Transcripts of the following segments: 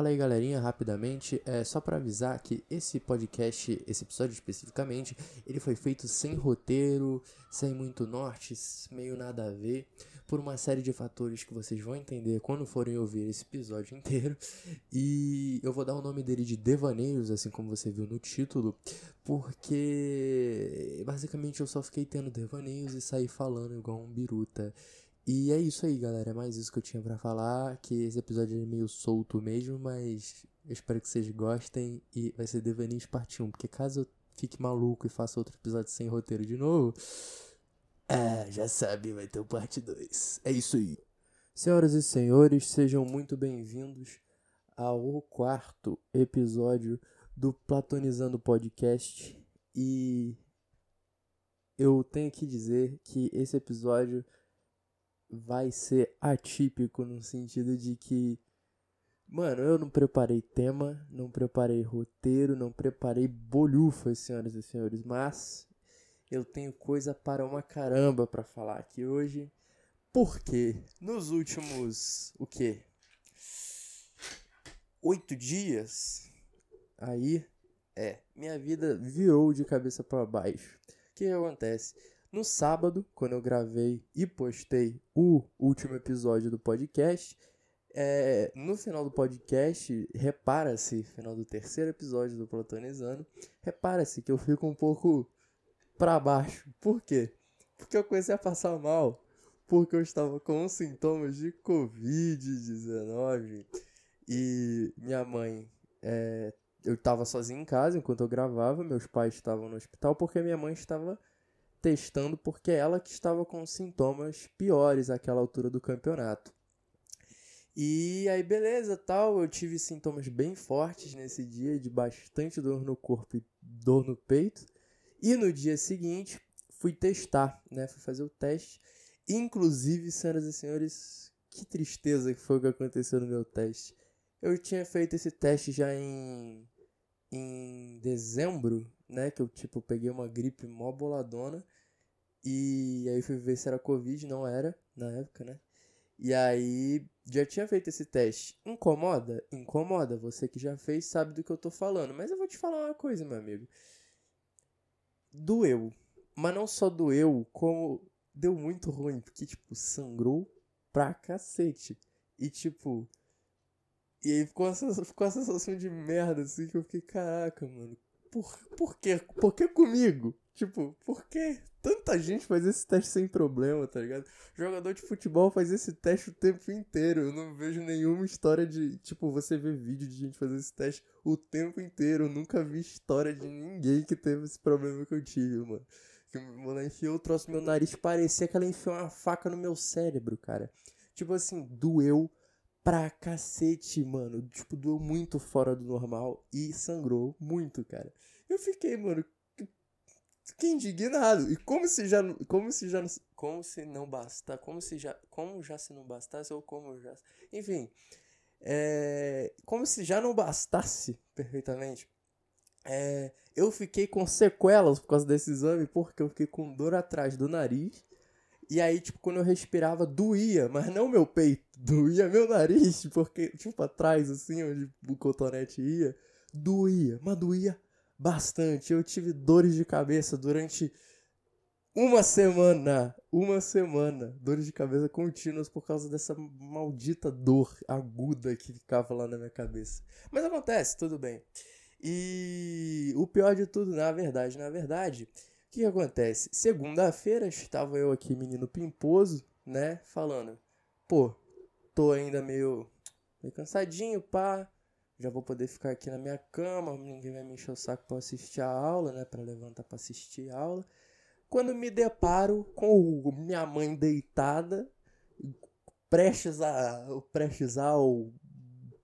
Fala aí, galerinha, rapidamente, é só para avisar que esse podcast, esse episódio especificamente, ele foi feito sem roteiro, sem muito norte, meio nada a ver, por uma série de fatores que vocês vão entender quando forem ouvir esse episódio inteiro. E eu vou dar o nome dele de Devaneios, assim como você viu no título, porque basicamente eu só fiquei tendo devaneios e saí falando igual um biruta. E é isso aí, galera. É mais isso que eu tinha para falar. Que esse episódio é meio solto mesmo, mas eu espero que vocês gostem. E vai ser Devaneios parte 1. Porque caso eu fique maluco e faça outro episódio sem roteiro de novo. É, já sabe, vai ter o parte 2. É isso aí. Senhoras e senhores, sejam muito bem-vindos ao quarto episódio do Platonizando Podcast. E eu tenho que dizer que esse episódio vai ser atípico no sentido de que, mano, eu não preparei tema, não preparei roteiro, não preparei bolhufas, senhoras e senhores, mas eu tenho coisa para uma caramba para falar aqui hoje. Porque nos últimos, o quê? Oito dias, aí, é, minha vida virou de cabeça para baixo. O que acontece? No sábado, quando eu gravei e postei o último episódio do podcast, é, no final do podcast, repara-se, final do terceiro episódio do Platonizando, repara-se que eu fico um pouco para baixo. Por quê? Porque eu comecei a passar mal, porque eu estava com sintomas de Covid-19 e minha mãe, é, eu estava sozinho em casa enquanto eu gravava, meus pais estavam no hospital porque minha mãe estava testando porque ela que estava com sintomas piores àquela altura do campeonato. E aí, beleza, tal, eu tive sintomas bem fortes nesse dia, de bastante dor no corpo e dor no peito. E no dia seguinte, fui testar, né? Fui fazer o teste. Inclusive, senhoras e senhores, que tristeza que foi o que aconteceu no meu teste. Eu tinha feito esse teste já em, em dezembro né? Que eu, tipo, peguei uma gripe mó boladona. E aí fui ver se era Covid, não era, na época, né? E aí já tinha feito esse teste. Incomoda? Incomoda. Você que já fez sabe do que eu tô falando. Mas eu vou te falar uma coisa, meu amigo. Doeu. Mas não só doeu, como deu muito ruim. Porque, tipo, sangrou pra cacete. E, tipo. E aí ficou essa, ficou a sensação de merda, assim, que eu fiquei, caraca, mano por, por quê? Por que comigo? Tipo, por que tanta gente faz esse teste sem problema, tá ligado? Jogador de futebol faz esse teste o tempo inteiro. Eu não vejo nenhuma história de. Tipo, você vê vídeo de gente fazer esse teste o tempo inteiro. Eu nunca vi história de ninguém que teve esse problema que eu tive, mano. Que ela enfiou o troço no meu nariz. Parecia que ela enfiou uma faca no meu cérebro, cara. Tipo assim, doeu pra cacete, mano. Tipo, doeu muito fora do normal e sangrou muito, cara. Eu fiquei, mano, fiquei indignado. E como se já como se já como se não basta, como se já como já se não bastasse ou como já, enfim, é, como se já não bastasse perfeitamente. É, eu fiquei com sequelas por causa desse exame, porque eu fiquei com dor atrás do nariz e aí, tipo, quando eu respirava, doía, mas não meu peito, doía meu nariz, porque, tipo, atrás, assim, onde o cotonete ia, doía, mas doía bastante. Eu tive dores de cabeça durante uma semana, uma semana, dores de cabeça contínuas por causa dessa maldita dor aguda que ficava lá na minha cabeça. Mas acontece, tudo bem. E o pior de tudo, na verdade, na verdade, o que, que acontece? Segunda-feira estava eu aqui, menino pimposo, né? Falando, pô, tô ainda meio, meio cansadinho, pá. Já vou poder ficar aqui na minha cama, ninguém vai me encher o saco pra assistir a aula, né? Pra levantar pra assistir a aula. Quando me deparo com minha mãe deitada, prestes a. prestes ao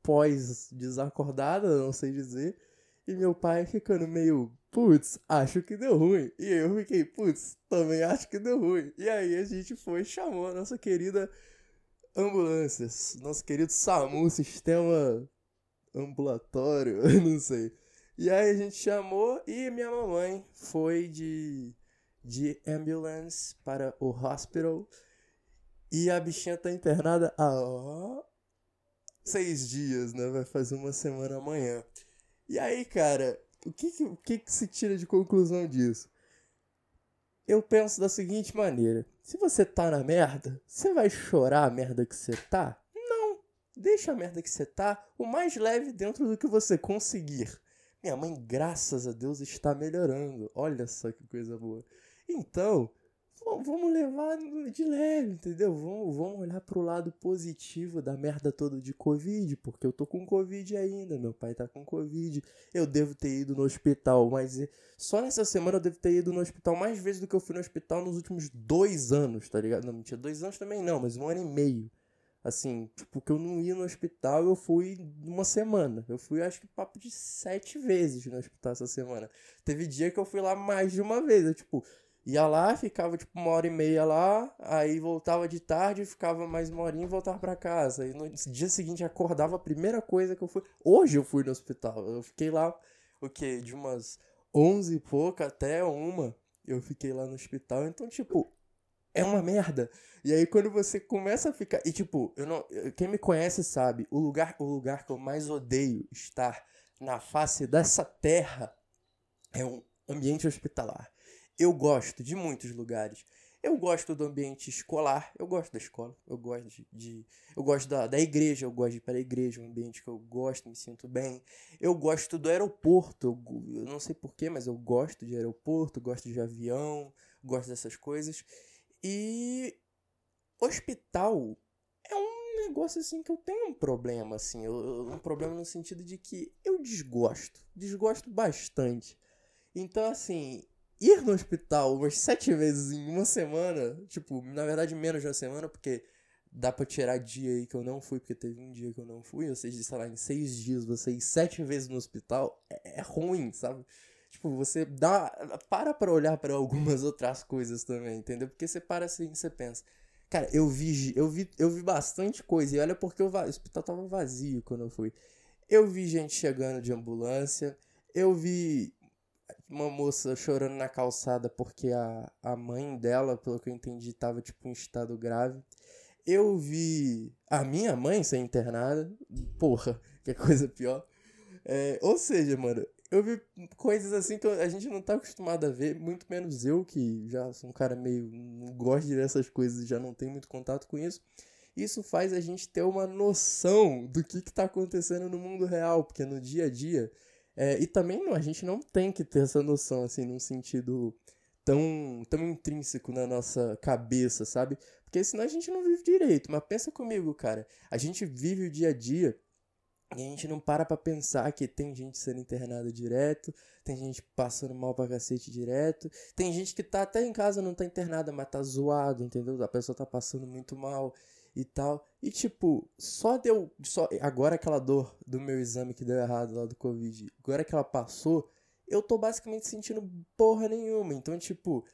pós-desacordada, não sei dizer. E meu pai ficando meio putz, acho que deu ruim. E eu fiquei, putz, também acho que deu ruim. E aí a gente foi e chamou a nossa querida ambulância, nosso querido SAMU, sistema ambulatório, não sei. E aí a gente chamou e minha mamãe foi de, de ambulance para o hospital. E a bichinha tá internada há seis dias, né? Vai fazer uma semana amanhã. E aí, cara, o que, que, o que, que se tira de conclusão disso? Eu penso da seguinte maneira: se você tá na merda, você vai chorar a merda que você tá? Não. Deixa a merda que você tá o mais leve dentro do que você conseguir. Minha mãe, graças a Deus, está melhorando. Olha só que coisa boa. Então, vamos levar de leve, entendeu? Vamos, vamos olhar pro lado positivo da merda toda de Covid, porque eu tô com Covid ainda, meu pai tá com Covid. Eu devo ter ido no hospital, mas só nessa semana eu devo ter ido no hospital mais vezes do que eu fui no hospital nos últimos dois anos, tá ligado? Não, mentira, dois anos também não, mas um ano e meio. Assim, tipo, eu não ia no hospital, eu fui uma semana. Eu fui, acho que, papo de sete vezes no hospital essa semana. Teve dia que eu fui lá mais de uma vez. Eu, tipo, Ia lá, ficava tipo uma hora e meia lá, aí voltava de tarde, ficava mais uma horinha e voltava para casa. E no dia seguinte acordava, a primeira coisa que eu fui. Hoje eu fui no hospital. Eu fiquei lá, o quê? De umas onze e pouca até uma. Eu fiquei lá no hospital. Então, tipo, é uma merda. E aí quando você começa a ficar. E tipo, eu não. Quem me conhece sabe, o lugar, o lugar que eu mais odeio estar na face dessa terra é um ambiente hospitalar. Eu gosto de muitos lugares. Eu gosto do ambiente escolar, eu gosto da escola, eu gosto de. de eu gosto da, da igreja, eu gosto de ir para a igreja, um ambiente que eu gosto, me sinto bem. Eu gosto do aeroporto, eu, eu não sei porquê, mas eu gosto de aeroporto, gosto de avião, gosto dessas coisas. E hospital é um negócio assim que eu tenho um problema, assim, eu, um problema no sentido de que eu desgosto, desgosto bastante. Então, assim, ir no hospital umas sete vezes em uma semana, tipo, na verdade menos de uma semana, porque dá pra tirar dia aí que eu não fui, porque teve um dia que eu não fui, ou seja, sei lá, em seis dias você ir sete vezes no hospital, é, é ruim, sabe? Tipo, você dá. Para pra olhar para algumas outras coisas também, entendeu? Porque você para assim e você pensa. Cara, eu vi, eu vi, eu vi bastante coisa. E olha porque o, o hospital tava vazio quando eu fui. Eu vi gente chegando de ambulância. Eu vi uma moça chorando na calçada porque a, a mãe dela, pelo que eu entendi, tava tipo em estado grave. Eu vi a minha mãe ser internada. Porra, que coisa pior. É, ou seja, mano, eu vi coisas assim que a gente não tá acostumado a ver, muito menos eu, que já sou um cara meio. não gosto dessas coisas e já não tenho muito contato com isso. Isso faz a gente ter uma noção do que, que tá acontecendo no mundo real, porque no dia a dia é, e também não, a gente não tem que ter essa noção, assim, num sentido tão, tão intrínseco na nossa cabeça, sabe? Porque senão a gente não vive direito. Mas pensa comigo, cara. A gente vive o dia a dia e a gente não para pra pensar que tem gente sendo internada direto, tem gente passando mal pra cacete direto, tem gente que tá até em casa não tá internada, mas tá zoado, entendeu? A pessoa tá passando muito mal e tal. E tipo, só deu. Só, agora aquela dor do meu exame que deu errado lá do Covid, agora que ela passou, eu tô basicamente sentindo porra nenhuma. Então, tipo,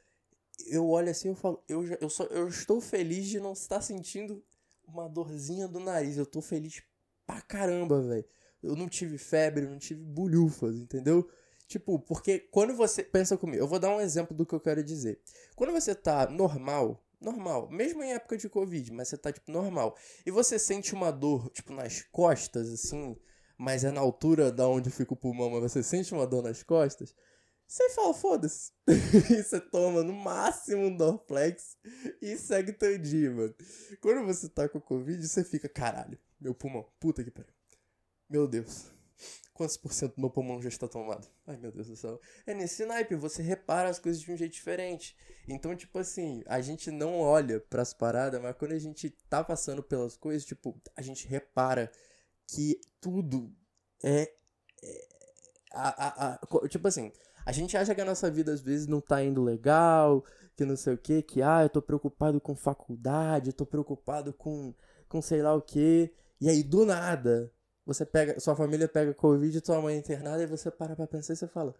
eu olho assim eu falo, eu, já, eu, só, eu estou feliz de não estar sentindo uma dorzinha do nariz. Eu tô feliz pra caramba, velho. Eu não tive febre, não tive bolhufas, entendeu? Tipo, porque quando você. Pensa comigo, eu vou dar um exemplo do que eu quero dizer. Quando você tá normal, normal, mesmo em época de Covid, mas você tá, tipo, normal. E você sente uma dor, tipo, nas costas, assim, mas é na altura da onde fica o pulmão, mas você sente uma dor nas costas, você fala, foda-se. você toma no máximo um Dorflex e segue teu dia, mano. Quando você tá com Covid, você fica, caralho, meu pulmão, puta que pariu. Meu Deus, Quantos por cento do meu pulmão já está tomado? Ai, meu Deus do céu. É nesse naipe, você repara as coisas de um jeito diferente. Então, tipo assim, a gente não olha para as paradas, mas quando a gente tá passando pelas coisas, tipo, a gente repara que tudo é. é a, a, a, tipo assim, a gente acha que a nossa vida às vezes não tá indo legal, que não sei o que, que ah, eu tô preocupado com faculdade, eu tô preocupado com, com sei lá o que. E aí, do nada, você pega, sua família pega Covid, tua mãe é internada, e você para pra pensar e você fala: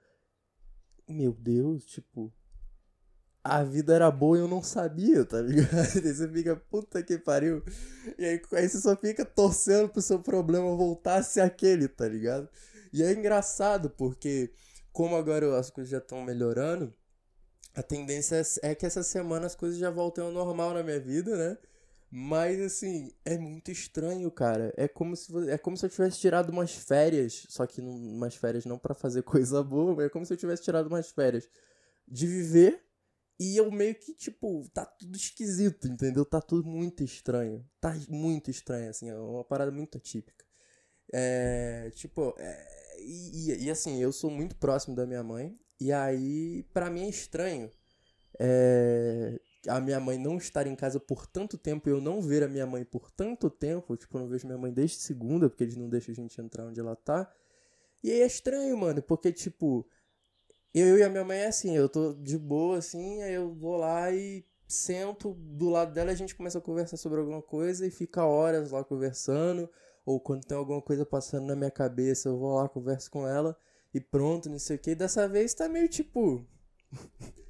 Meu Deus, tipo, a vida era boa e eu não sabia, tá ligado? E você fica, puta que pariu. E aí, aí você só fica torcendo pro seu problema voltar a ser aquele, tá ligado? E é engraçado, porque como agora as coisas já estão melhorando, a tendência é que essa semana as coisas já voltem ao normal na minha vida, né? Mas assim, é muito estranho, cara. É como se é como se eu tivesse tirado umas férias, só que não, umas férias não para fazer coisa boa, mas é como se eu tivesse tirado umas férias de viver e eu meio que tipo, tá tudo esquisito, entendeu? Tá tudo muito estranho. Tá muito estranho assim, é uma parada muito atípica. É, tipo, é, e, e assim, eu sou muito próximo da minha mãe e aí para mim é estranho. É, a minha mãe não estar em casa por tanto tempo e eu não ver a minha mãe por tanto tempo, tipo, eu não vejo minha mãe desde segunda, porque eles não deixam a gente entrar onde ela tá. E aí é estranho, mano, porque, tipo, eu e a minha mãe é assim, eu tô de boa, assim, aí eu vou lá e sento do lado dela, a gente começa a conversar sobre alguma coisa e fica horas lá conversando, ou quando tem alguma coisa passando na minha cabeça, eu vou lá, converso com ela e pronto, não sei o que. Dessa vez tá meio tipo.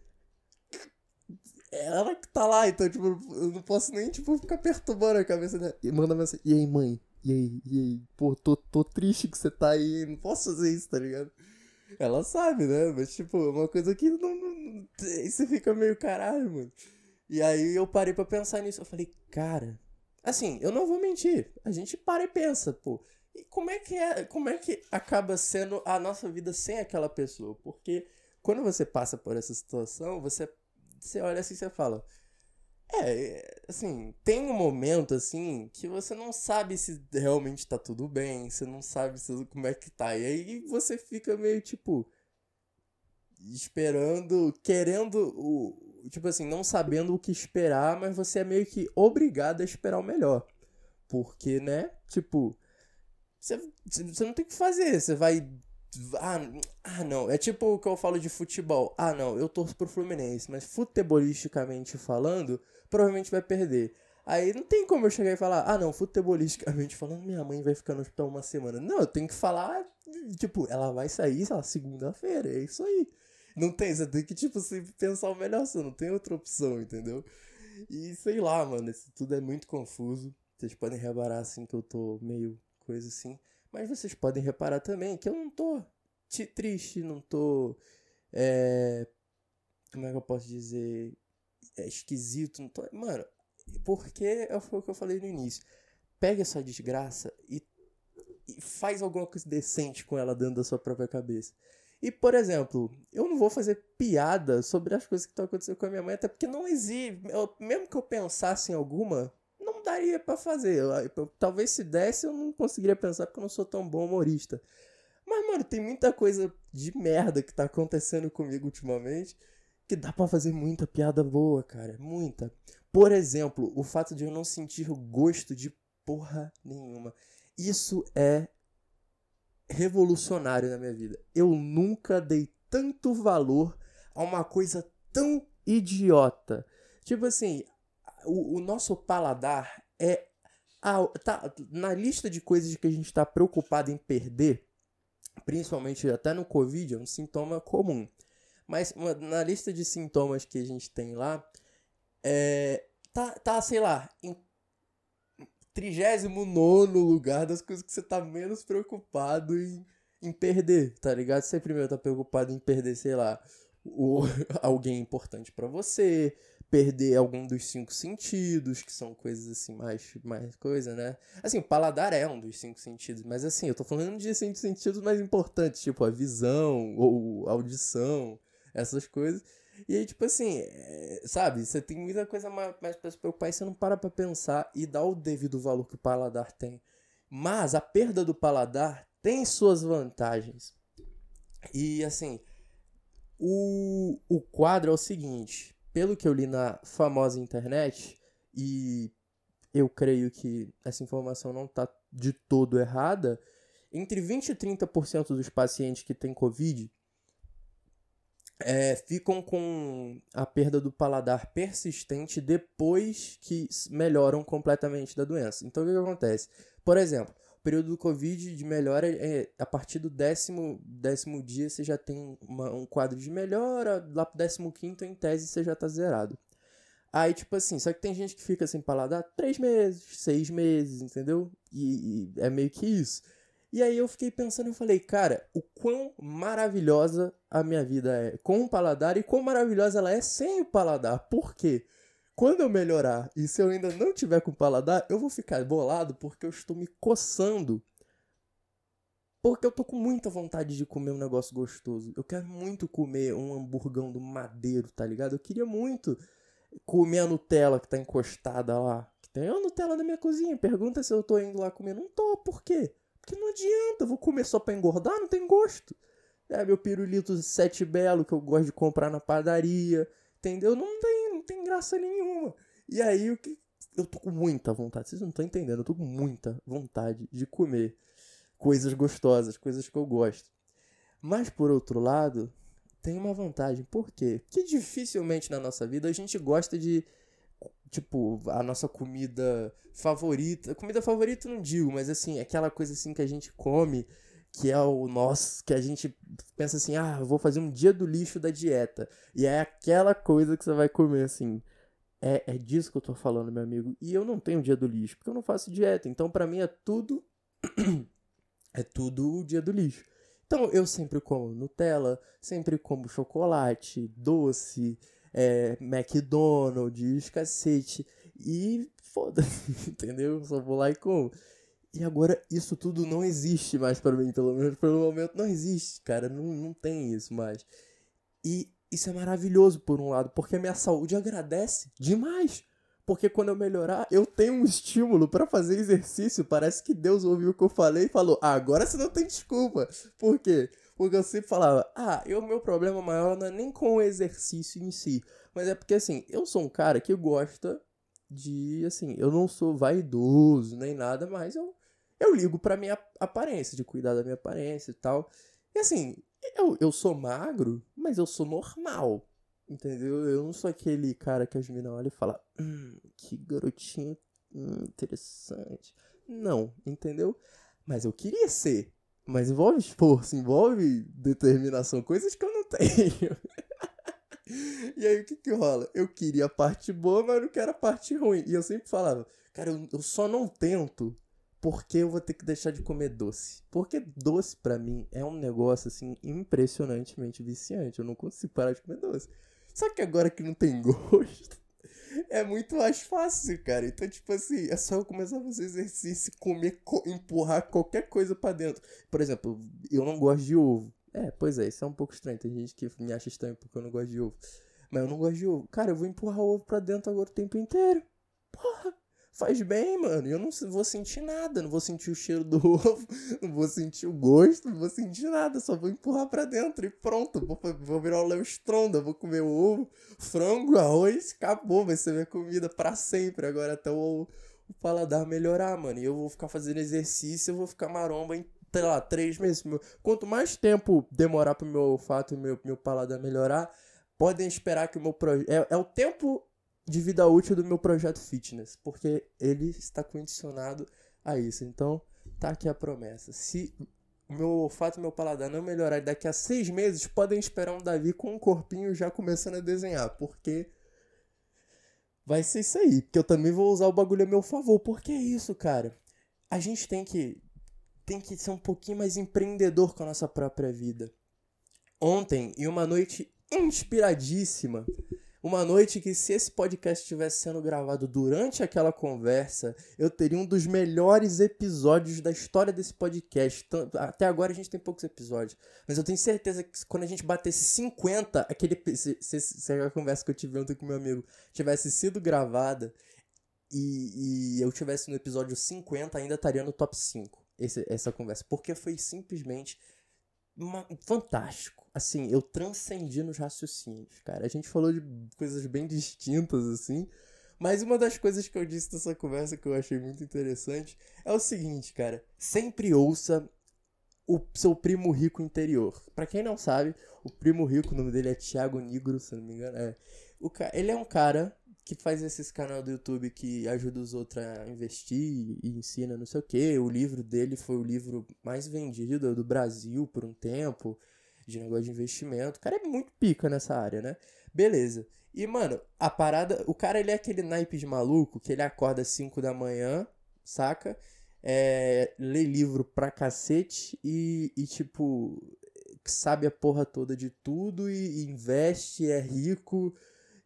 ela que tá lá, então, tipo, eu não posso nem, tipo, ficar perturbando a cabeça dela. E manda mensagem, e aí, mãe? E aí, e aí? Pô, tô, tô triste que você tá aí, não posso fazer isso, tá ligado? Ela sabe, né? Mas, tipo, é uma coisa que não, não. Você fica meio caralho, mano. E aí eu parei pra pensar nisso. Eu falei, cara. Assim, eu não vou mentir. A gente para e pensa, pô. E como é que é. Como é que acaba sendo a nossa vida sem aquela pessoa? Porque quando você passa por essa situação, você você olha assim e você fala. É, assim, tem um momento assim que você não sabe se realmente tá tudo bem, você não sabe se, como é que tá. E aí você fica meio tipo esperando, querendo o, tipo assim, não sabendo o que esperar, mas você é meio que obrigado a esperar o melhor. Porque, né? Tipo, você, você não tem o que fazer, você vai ah, ah, não. É tipo o que eu falo de futebol. Ah, não, eu torço pro Fluminense, mas futebolisticamente falando, provavelmente vai perder. Aí não tem como eu chegar e falar, ah, não, futebolisticamente falando, minha mãe vai ficar no hospital uma semana. Não, eu tenho que falar, tipo, ela vai sair, sei lá, segunda-feira, é isso aí. Não tem, você tem que, tipo, se pensar o melhor, você não tem outra opção, entendeu? E sei lá, mano, isso tudo é muito confuso. Vocês podem reparar, assim, que eu tô meio coisa assim. Mas vocês podem reparar também que eu não tô triste, não tô. É, como é que eu posso dizer? É esquisito, não tô. Mano, porque foi o que eu falei no início. Pega essa desgraça e, e faz alguma coisa decente com ela dentro da sua própria cabeça. E, por exemplo, eu não vou fazer piada sobre as coisas que estão acontecendo com a minha mãe, até porque não existe. Eu, mesmo que eu pensasse em alguma, daria para fazer. Talvez se desse eu não conseguiria pensar porque eu não sou tão bom humorista. Mas, mano, tem muita coisa de merda que tá acontecendo comigo ultimamente que dá para fazer muita piada boa, cara. Muita. Por exemplo, o fato de eu não sentir gosto de porra nenhuma. Isso é revolucionário na minha vida. Eu nunca dei tanto valor a uma coisa tão idiota. Tipo assim, o, o nosso paladar é. A, tá, na lista de coisas que a gente está preocupado em perder, principalmente até no Covid, é um sintoma comum. Mas na lista de sintomas que a gente tem lá, é, tá, tá, sei lá, em 39 lugar das coisas que você tá menos preocupado em, em perder, tá ligado? Você primeiro tá preocupado em perder, sei lá, o, alguém importante para você, perder algum dos cinco sentidos, que são coisas assim, mais, mais coisa, né? Assim, o paladar é um dos cinco sentidos, mas assim, eu tô falando de cinco sentidos mais importantes, tipo a visão ou audição, essas coisas. E aí, tipo assim, é, sabe, você tem muita coisa mais, mais pra se preocupar e você não para pra pensar e dá o devido valor que o paladar tem. Mas a perda do paladar tem suas vantagens. E assim, o, o quadro é o seguinte: pelo que eu li na famosa internet, e eu creio que essa informação não está de todo errada, entre 20 e 30% dos pacientes que têm Covid é, ficam com a perda do paladar persistente depois que melhoram completamente da doença. Então, o que, que acontece? Por exemplo, período do Covid de melhora, é, a partir do décimo, décimo dia você já tem uma, um quadro de melhora, lá pro décimo quinto, em tese, você já tá zerado. Aí, tipo assim, só que tem gente que fica sem paladar três meses, seis meses, entendeu? E, e é meio que isso. E aí eu fiquei pensando e falei, cara, o quão maravilhosa a minha vida é com o paladar e quão maravilhosa ela é sem o paladar. Por quê? Quando eu melhorar e se eu ainda não tiver com paladar, eu vou ficar bolado porque eu estou me coçando. Porque eu tô com muita vontade de comer um negócio gostoso. Eu quero muito comer um hamburgão do madeiro, tá ligado? Eu queria muito comer a Nutella que tá encostada lá. Tem uma Nutella na minha cozinha. Pergunta se eu tô indo lá comer. Não tô, por quê? Porque não adianta. Eu vou comer só pra engordar, não tem gosto. É meu pirulito sete belo que eu gosto de comprar na padaria. Entendeu? Não tem, tem graça nenhuma. E aí o que. Eu tô com muita vontade. Vocês não estão entendendo. Eu tô com muita vontade de comer coisas gostosas, coisas que eu gosto. Mas por outro lado, tem uma vantagem. Por quê? Porque dificilmente na nossa vida a gente gosta de tipo, a nossa comida favorita. Comida favorita não digo, mas assim, aquela coisa assim que a gente come, que é o nosso, que a gente pensa assim, ah, vou fazer um dia do lixo da dieta. E é aquela coisa que você vai comer, assim. É, é disso que eu tô falando, meu amigo. E eu não tenho dia do lixo, porque eu não faço dieta. Então, para mim, é tudo. é tudo o dia do lixo. Então, eu sempre como Nutella, sempre como chocolate, doce, é, McDonald's, cacete. E foda-se, entendeu? Só vou lá e como. E agora isso tudo não existe mais para mim, pelo menos pelo momento não existe, cara, não, não tem isso mais. E isso é maravilhoso por um lado, porque a minha saúde agradece demais. Porque quando eu melhorar, eu tenho um estímulo para fazer exercício. Parece que Deus ouviu o que eu falei e falou: ah, agora você não tem desculpa. Por quê? Porque eu sempre falava, ah, o meu problema maior não é nem com o exercício em si, mas é porque assim, eu sou um cara que gosta de, assim, eu não sou vaidoso nem nada, mas eu, eu ligo pra minha aparência, de cuidar da minha aparência e tal. E assim, eu, eu sou magro, mas eu sou normal, entendeu? Eu não sou aquele cara que as meninas olham e falam, hum, que garotinho interessante. Não, entendeu? Mas eu queria ser. Mas envolve esforço, envolve determinação, coisas que eu não tenho. e aí o que que rola? Eu queria a parte boa, mas não quero a parte ruim. E eu sempre falava, cara, eu, eu só não tento porque eu vou ter que deixar de comer doce. Porque doce para mim é um negócio assim impressionantemente viciante. Eu não consigo parar de comer doce. Só que agora que não tem gosto, é muito mais fácil, cara. Então, tipo assim, é só eu começar a fazer exercício, comer, co empurrar qualquer coisa para dentro. Por exemplo, eu não gosto de ovo. É, pois é, isso é um pouco estranho. Tem gente que me acha estranho porque eu não gosto de ovo. Mas eu não gosto de ovo. Cara, eu vou empurrar o ovo pra dentro agora o tempo inteiro. Porra! Faz bem, mano. Eu não vou sentir nada, não vou sentir o cheiro do ovo, não vou sentir o gosto, não vou sentir nada, só vou empurrar para dentro e pronto. Vou, vou virar o Léo Stronda, vou comer o ovo, frango, arroz, acabou, vai ser minha comida para sempre. Agora até o, o paladar melhorar, mano. E eu vou ficar fazendo exercício, eu vou ficar maromba em sei lá, três meses. Quanto mais tempo demorar pro meu olfato e meu, meu paladar melhorar, podem esperar que o meu projeto. É, é o tempo de vida útil do meu projeto fitness, porque ele está condicionado a isso. Então, tá aqui a promessa. Se o meu olfato e meu paladar não melhorar daqui a seis meses, podem esperar um Davi com um corpinho já começando a desenhar, porque vai ser isso aí. Porque eu também vou usar o bagulho a meu favor. Porque é isso, cara. A gente tem que tem que ser um pouquinho mais empreendedor com a nossa própria vida. Ontem, em uma noite inspiradíssima, uma noite que, se esse podcast estivesse sendo gravado durante aquela conversa, eu teria um dos melhores episódios da história desse podcast. Até agora a gente tem poucos episódios. Mas eu tenho certeza que quando a gente batesse 50, aquele, se, se, se a conversa que eu tive ontem com meu amigo tivesse sido gravada e, e eu tivesse no episódio 50, ainda estaria no top 5 esse, essa conversa. Porque foi simplesmente uma, fantástico. Assim, eu transcendi nos raciocínios, cara. A gente falou de coisas bem distintas, assim. Mas uma das coisas que eu disse nessa conversa que eu achei muito interessante é o seguinte, cara. Sempre ouça o seu primo rico interior. Para quem não sabe, o primo rico, o nome dele é Thiago Negro, se não me engano. É. O ca... Ele é um cara que faz esses canal do YouTube que ajuda os outros a investir e ensina não sei o que. O livro dele foi o livro mais vendido do Brasil por um tempo, de negócio de investimento. O cara é muito pica nessa área, né? Beleza. E, mano, a parada. O cara, ele é aquele naipe de maluco que ele acorda às 5 da manhã, saca? É, lê livro pra cacete e, e, tipo, sabe a porra toda de tudo e, e investe, é rico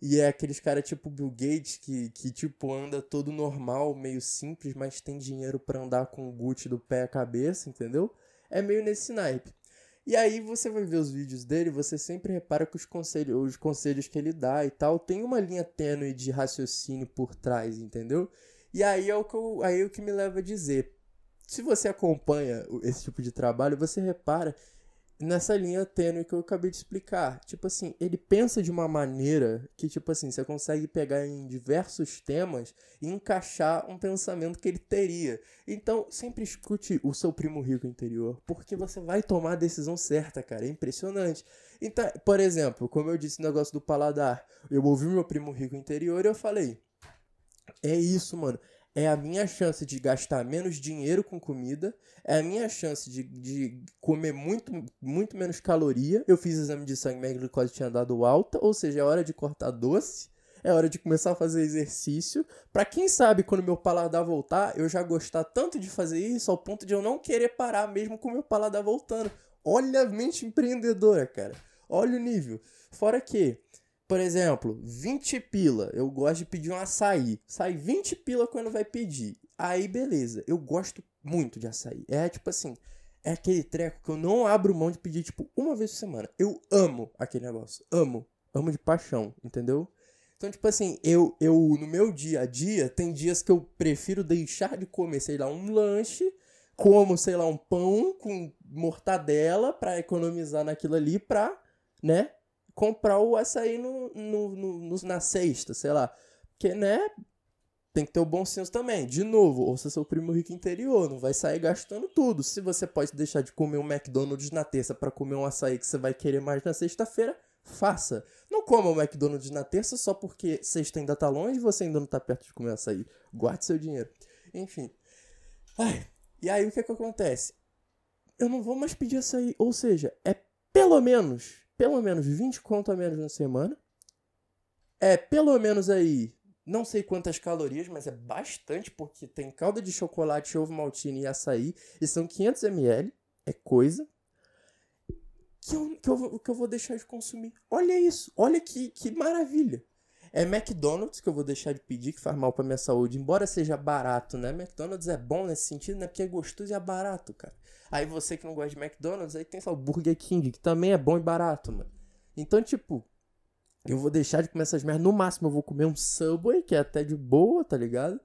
E é aqueles cara tipo Bill Gates que, que tipo anda todo normal, meio simples, mas tem dinheiro para andar com o Gucci do pé à cabeça, entendeu? É meio nesse naipe. E aí você vai ver os vídeos dele, você sempre repara que os conselhos, os conselhos que ele dá e tal, tem uma linha tênue de raciocínio por trás, entendeu? E aí é o que, eu, aí é o que me leva a dizer. Se você acompanha esse tipo de trabalho, você repara nessa linha tênue que eu acabei de explicar. Tipo assim, ele pensa de uma maneira que, tipo assim, você consegue pegar em diversos temas e encaixar um pensamento que ele teria. Então, sempre escute o seu primo rico interior, porque você vai tomar a decisão certa, cara. É impressionante. Então, por exemplo, como eu disse no negócio do paladar, eu ouvi meu primo rico interior e eu falei: é isso, mano é a minha chance de gastar menos dinheiro com comida, é a minha chance de, de comer muito, muito menos caloria. Eu fiz exame de sangue, minha glicose tinha dado alta, ou seja, é hora de cortar doce, é hora de começar a fazer exercício. Para quem sabe, quando meu paladar voltar, eu já gostar tanto de fazer isso ao ponto de eu não querer parar mesmo com meu paladar voltando. Olha a mente empreendedora, cara. Olha o nível. Fora que por exemplo, 20 pila. Eu gosto de pedir um açaí. Sai 20 pila quando vai pedir. Aí, beleza. Eu gosto muito de açaí. É tipo assim. É aquele treco que eu não abro mão de pedir, tipo, uma vez por semana. Eu amo aquele negócio. Amo. Amo de paixão, entendeu? Então, tipo assim, eu, eu no meu dia a dia, tem dias que eu prefiro deixar de comer, sei lá, um lanche, como, sei lá, um pão com mortadela para economizar naquilo ali pra, né, comprar o açaí no, no, no, na sexta, sei lá. Porque, né? Tem que ter o bom senso também. De novo, ouça seu primo rico interior, não vai sair gastando tudo. Se você pode deixar de comer um McDonald's na terça para comer um açaí que você vai querer mais na sexta-feira, faça. Não coma o McDonald's na terça só porque sexta ainda tá longe e você ainda não tá perto de comer açaí. Guarde seu dinheiro. Enfim. Ai, e aí o que é que acontece? Eu não vou mais pedir açaí. Ou seja, é pelo menos pelo menos 20 conto a menos na semana. É pelo menos aí, não sei quantas calorias, mas é bastante, porque tem calda de chocolate, ovo maltine e açaí, e são 500 ml, é coisa. Que eu, que, eu, que eu vou deixar de consumir. Olha isso, olha que, que maravilha. É McDonald's que eu vou deixar de pedir, que faz mal pra minha saúde, embora seja barato, né? McDonald's é bom nesse sentido, né? Porque é gostoso e é barato, cara. Aí você que não gosta de McDonald's, aí tem só o Burger King, que também é bom e barato, mano. Então, tipo, eu vou deixar de comer essas merdas. No máximo, eu vou comer um Subway, que é até de boa, tá ligado?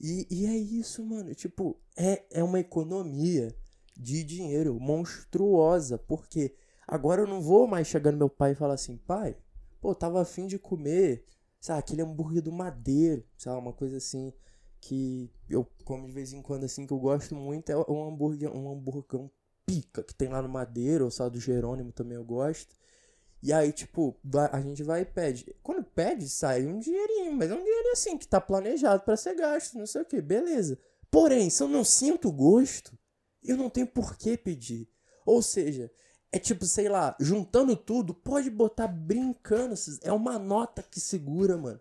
E, e é isso, mano. Tipo, é, é uma economia de dinheiro monstruosa. Porque agora eu não vou mais chegar no meu pai e falar assim, pai, pô, tava afim de comer, sabe, aquele hambúrguer do madeiro, sabe, uma coisa assim que eu como de vez em quando assim que eu gosto muito é um hambúrguer, um hambúrguer pica que tem lá no Madeira, ou só do Jerônimo também eu gosto. E aí, tipo, a gente vai e pede. Quando pede, sai um dinheirinho, mas é um dinheirinho assim, que tá planejado para ser gasto, não sei o que, beleza. Porém, se eu não sinto gosto, eu não tenho por que pedir. Ou seja, é tipo, sei lá, juntando tudo, pode botar brincando. É uma nota que segura, mano.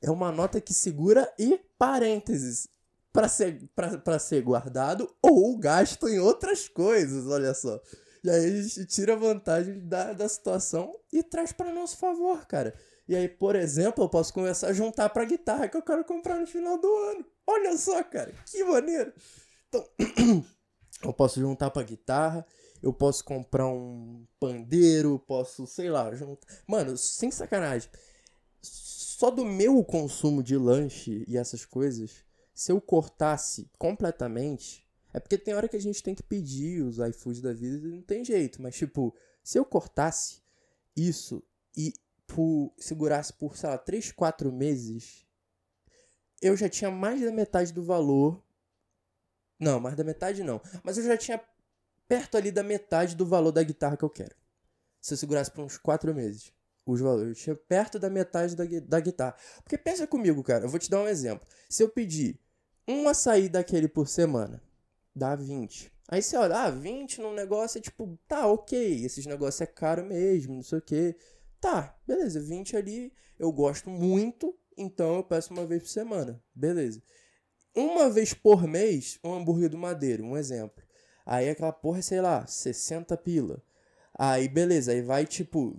É uma nota que segura e parênteses para ser, pra, ser guardado ou gasto em outras coisas, olha só. E aí a gente tira vantagem da, da situação e traz para nosso favor, cara. E aí, por exemplo, eu posso começar a juntar pra guitarra que eu quero comprar no final do ano. Olha só, cara, que maneiro. Então, eu posso juntar pra guitarra, eu posso comprar um pandeiro, posso, sei lá. Mano, sem sacanagem só do meu consumo de lanche e essas coisas, se eu cortasse completamente, é porque tem hora que a gente tem que pedir os iFoods da vida e não tem jeito, mas tipo, se eu cortasse isso e por, segurasse por, sei lá, 3, 4 meses, eu já tinha mais da metade do valor. Não, mais da metade não. Mas eu já tinha perto ali da metade do valor da guitarra que eu quero. Se eu segurasse por uns 4 meses os valores. Eu tinha perto da metade da, da guitarra. Porque pensa comigo, cara, eu vou te dar um exemplo. Se eu pedir um açaí daquele por semana, dá 20. Aí você olha, ah, 20 num negócio é tipo, tá, ok, esses negócios é caro mesmo, não sei o que. Tá, beleza, 20 ali eu gosto muito, então eu peço uma vez por semana. Beleza. Uma vez por mês, um hambúrguer do Madeiro, um exemplo. Aí aquela porra, sei lá, 60 pila. Aí, beleza, aí vai tipo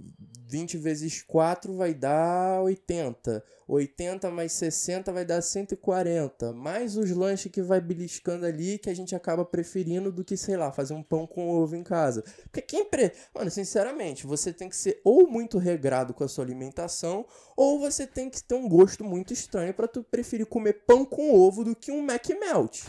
20 vezes 4 vai dar 80. 80 mais 60 vai dar 140. Mais os lanches que vai beliscando ali que a gente acaba preferindo do que, sei lá, fazer um pão com ovo em casa. Porque quem. Pre... Mano, sinceramente, você tem que ser ou muito regrado com a sua alimentação, ou você tem que ter um gosto muito estranho para tu preferir comer pão com ovo do que um Mac Melt.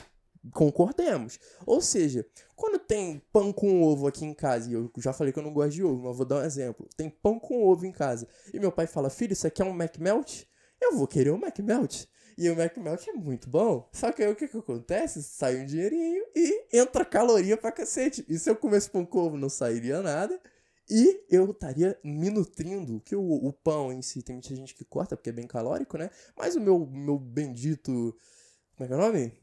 Concordemos. Ou seja, quando tem pão com ovo aqui em casa, e eu já falei que eu não gosto de ovo, mas vou dar um exemplo. Tem pão com ovo em casa, e meu pai fala, filho, isso aqui é um McMelt? Eu vou querer um McMelt. E o McMelt é muito bom. Só que aí o que que acontece? Sai um dinheirinho e entra caloria pra cacete. E se eu comesse pão com ovo, não sairia nada. E eu estaria me nutrindo, que o, o pão em si tem muita gente que corta porque é bem calórico, né? Mas o meu, meu bendito. Como é que é o nome?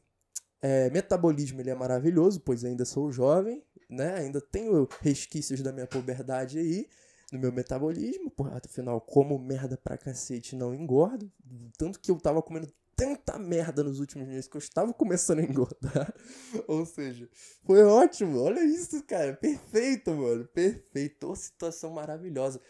É, metabolismo ele é maravilhoso, pois ainda sou jovem, né? Ainda tenho resquícios da minha puberdade aí no meu metabolismo, porra, afinal, como merda pra cacete não engordo. Tanto que eu tava comendo tanta merda nos últimos meses que eu estava começando a engordar. Ou seja, foi ótimo. Olha isso, cara. Perfeito, mano. Perfeito. situação maravilhosa.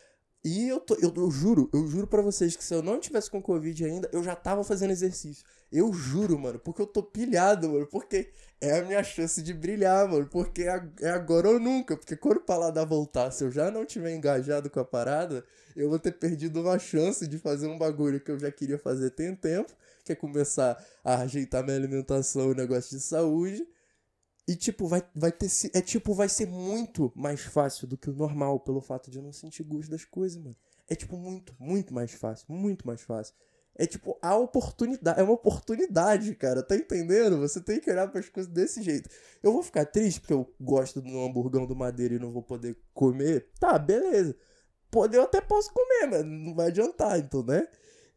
E eu, tô, eu, eu juro, eu juro para vocês que se eu não tivesse com Covid ainda, eu já tava fazendo exercício. Eu juro, mano, porque eu tô pilhado, mano, porque é a minha chance de brilhar, mano, porque é agora ou nunca, porque quando o paladar voltar, se eu já não tiver engajado com a parada, eu vou ter perdido uma chance de fazer um bagulho que eu já queria fazer tem tempo, que é começar a ajeitar minha alimentação e negócio de saúde. E, tipo, vai, vai ter. É tipo, vai ser muito mais fácil do que o normal, pelo fato de eu não sentir gosto das coisas, mano. É, tipo, muito, muito mais fácil. Muito mais fácil. É tipo, a oportunidade. É uma oportunidade, cara. Tá entendendo? Você tem que olhar para as coisas desse jeito. Eu vou ficar triste porque eu gosto do hamburgão do madeira e não vou poder comer. Tá, beleza. Poder eu até posso comer, mas não vai adiantar, então, né?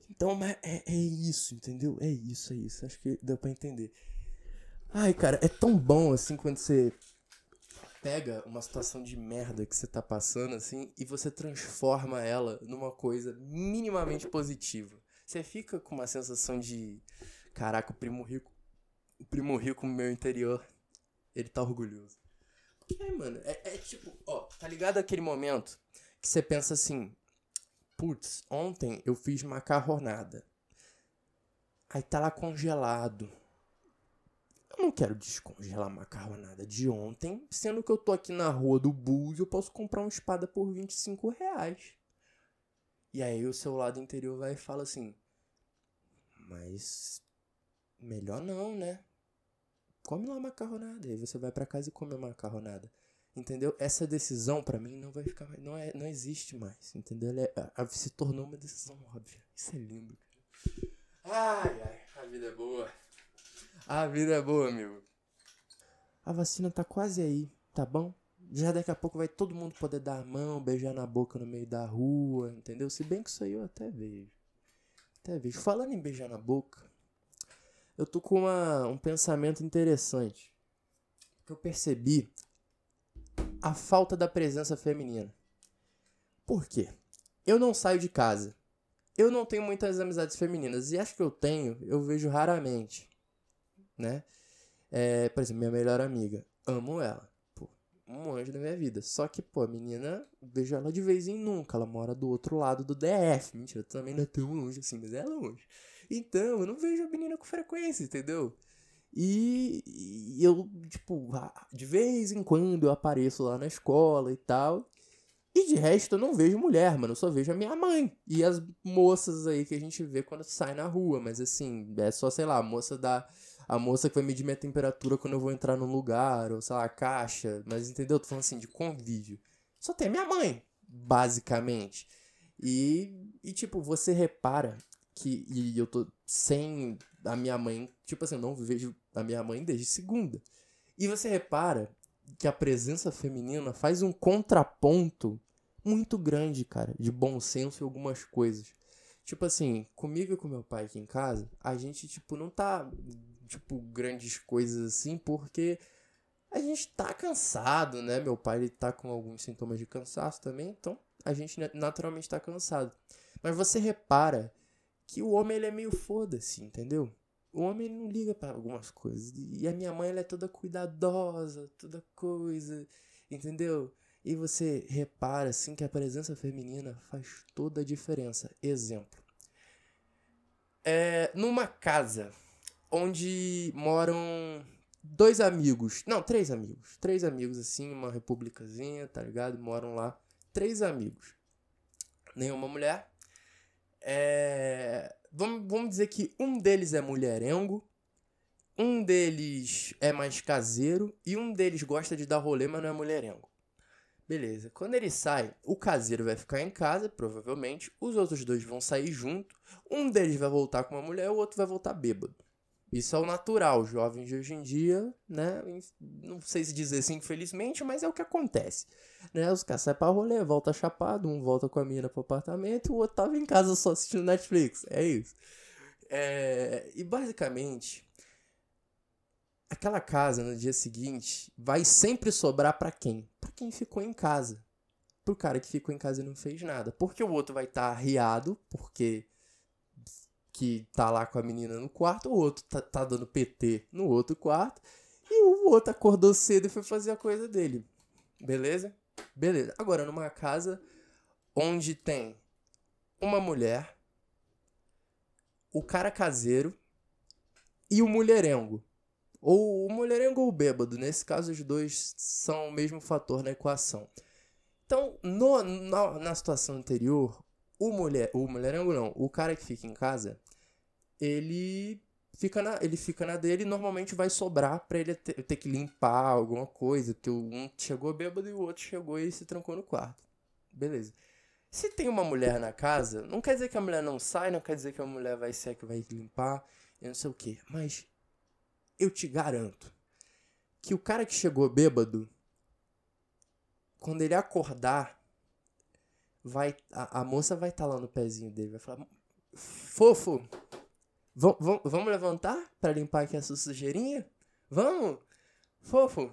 Então, mas é, é isso, entendeu? É isso, é isso. Acho que deu pra entender. Ai, cara, é tão bom assim quando você pega uma situação de merda que você tá passando assim e você transforma ela numa coisa minimamente positiva. Você fica com uma sensação de caraca, o primo rico, o primo rico no meu interior, ele tá orgulhoso. É, mano, é, é tipo, ó, tá ligado aquele momento que você pensa assim, putz, ontem eu fiz macarronada. Aí tá lá congelado eu não quero descongelar macarronada de ontem, sendo que eu tô aqui na rua do Bulls eu posso comprar uma espada por 25 reais. E aí o seu lado interior vai e fala assim: Mas melhor não, né? Come lá macarronada. Aí você vai para casa e come a macarronada. Entendeu? Essa decisão para mim não vai ficar mais, não é, não existe mais, entendeu? Ela é, a, se tornou uma decisão óbvia. Isso é lindo, cara. Ai, ai, a vida é boa. A vida é boa, amigo. A vacina tá quase aí, tá bom? Já daqui a pouco vai todo mundo poder dar a mão, beijar na boca no meio da rua, entendeu? Se bem que isso aí eu até vejo. Até vejo. Falando em beijar na boca, eu tô com uma, um pensamento interessante. Que eu percebi a falta da presença feminina. Por quê? Eu não saio de casa. Eu não tenho muitas amizades femininas. E acho que eu tenho, eu vejo raramente né? É, por exemplo, minha melhor amiga, amo ela. Pô, um anjo da minha vida. Só que, pô, a menina, vejo ela de vez em nunca. Ela mora do outro lado do DF. Mentira, também não é tão longe assim, mas é longe. Então, eu não vejo a menina com frequência, entendeu? E, e, eu, tipo, de vez em quando eu apareço lá na escola e tal. E de resto eu não vejo mulher, mano. Eu só vejo a minha mãe. E as moças aí que a gente vê quando sai na rua. Mas assim, é só, sei lá, a moça da a moça que vai medir minha temperatura quando eu vou entrar num lugar, ou sei lá, caixa, mas entendeu? Tô falando assim, de convívio. Só tem a minha mãe, basicamente. E, e tipo, você repara que. E eu tô sem a minha mãe, tipo assim, eu não vejo a minha mãe desde segunda. E você repara que a presença feminina faz um contraponto muito grande, cara, de bom senso em algumas coisas. Tipo assim, comigo e com meu pai aqui em casa, a gente, tipo, não tá tipo, grandes coisas assim, porque a gente tá cansado, né? Meu pai ele tá com alguns sintomas de cansaço também, então a gente naturalmente tá cansado. Mas você repara que o homem ele é meio foda-se, entendeu? O homem não liga para algumas coisas. E a minha mãe ela é toda cuidadosa, toda coisa, entendeu? E você repara assim que a presença feminina faz toda a diferença. Exemplo. É, numa casa onde moram dois amigos, não, três amigos, três amigos assim, uma republicazinha, tá ligado? Moram lá, três amigos. Nenhuma mulher. É, vamos, vamos dizer que um deles é mulherengo, um deles é mais caseiro e um deles gosta de dar rolê, mas não é mulherengo. Beleza. Quando ele sai, o caseiro vai ficar em casa, provavelmente. Os outros dois vão sair junto. Um deles vai voltar com uma mulher, o outro vai voltar bêbado. Isso é o natural. Jovens de hoje em dia, né? Não sei se dizer assim, infelizmente, mas é o que acontece. Né? Os caras saem pra rolê, volta chapado, um volta com a mina pro apartamento, o outro tava em casa só assistindo Netflix. É isso. É... E basicamente, aquela casa no dia seguinte vai sempre sobrar para quem? Para quem ficou em casa. Pro cara que ficou em casa e não fez nada. Porque o outro vai estar tá porque que tá lá com a menina no quarto, o outro tá, tá dando PT no outro quarto, e o outro acordou cedo e foi fazer a coisa dele. Beleza? Beleza. Agora, numa casa onde tem uma mulher, o cara caseiro e o mulherengo. Ou o mulherengo ou o bêbado. Nesse caso, os dois são o mesmo fator na equação. Então, no, na, na situação anterior, o, mulher, o mulherengo não, o cara que fica em casa, ele fica na, ele fica na dele e normalmente vai sobrar para ele ter, ter, que limpar alguma coisa, porque um chegou bêbado e o outro chegou e se trancou no quarto. Beleza. Se tem uma mulher na casa, não quer dizer que a mulher não sai, não quer dizer que a mulher vai ser que vai limpar, eu não sei o que, mas eu te garanto que o cara que chegou bêbado, quando ele acordar, vai a, a moça vai estar tá lá no pezinho dele, vai falar: Fofo, vamos levantar para limpar aqui essa sujeirinha? Vamos? Fofo.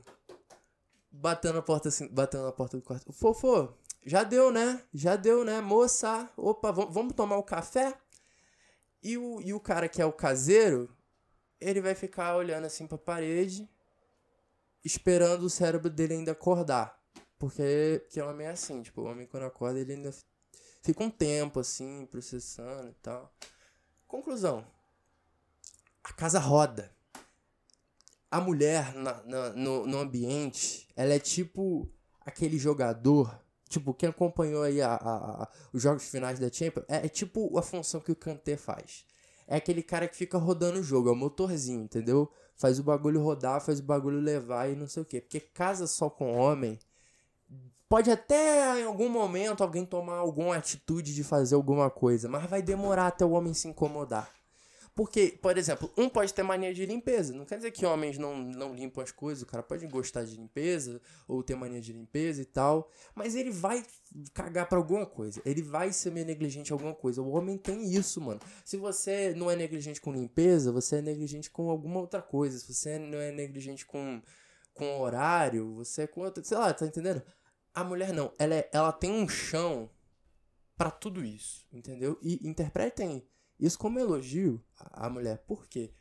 Batendo na porta assim, batendo na porta do quarto. Fofo, já deu, né? Já deu, né? Moça, opa, vamos tomar o um café? E o, e o cara que é o caseiro ele vai ficar olhando assim pra parede, esperando o cérebro dele ainda acordar. Porque que homem é assim, tipo, o homem quando acorda ele ainda fica um tempo assim, processando e tal. Conclusão. A casa roda. A mulher na, na, no, no ambiente, ela é tipo aquele jogador tipo, quem acompanhou aí a, a, a, os jogos finais da Champions, é, é, tipo a função que o Kanté faz é aquele cara que fica rodando o jogo, é o motorzinho, entendeu? Faz o bagulho rodar, faz o bagulho levar e não sei o quê. Porque casa só com homem, pode até em algum momento alguém tomar alguma atitude de fazer alguma coisa, mas vai demorar até o homem se incomodar. Porque, por exemplo, um pode ter mania de limpeza. Não quer dizer que homens não, não limpam as coisas. O cara pode gostar de limpeza ou ter mania de limpeza e tal. Mas ele vai cagar pra alguma coisa. Ele vai ser meio negligente em alguma coisa. O homem tem isso, mano. Se você não é negligente com limpeza, você é negligente com alguma outra coisa. Se você não é negligente com, com horário, você é com outra. Sei lá, tá entendendo? A mulher não. Ela, é, ela tem um chão para tudo isso. Entendeu? E interpretem isso como elogio à mulher. Por quê?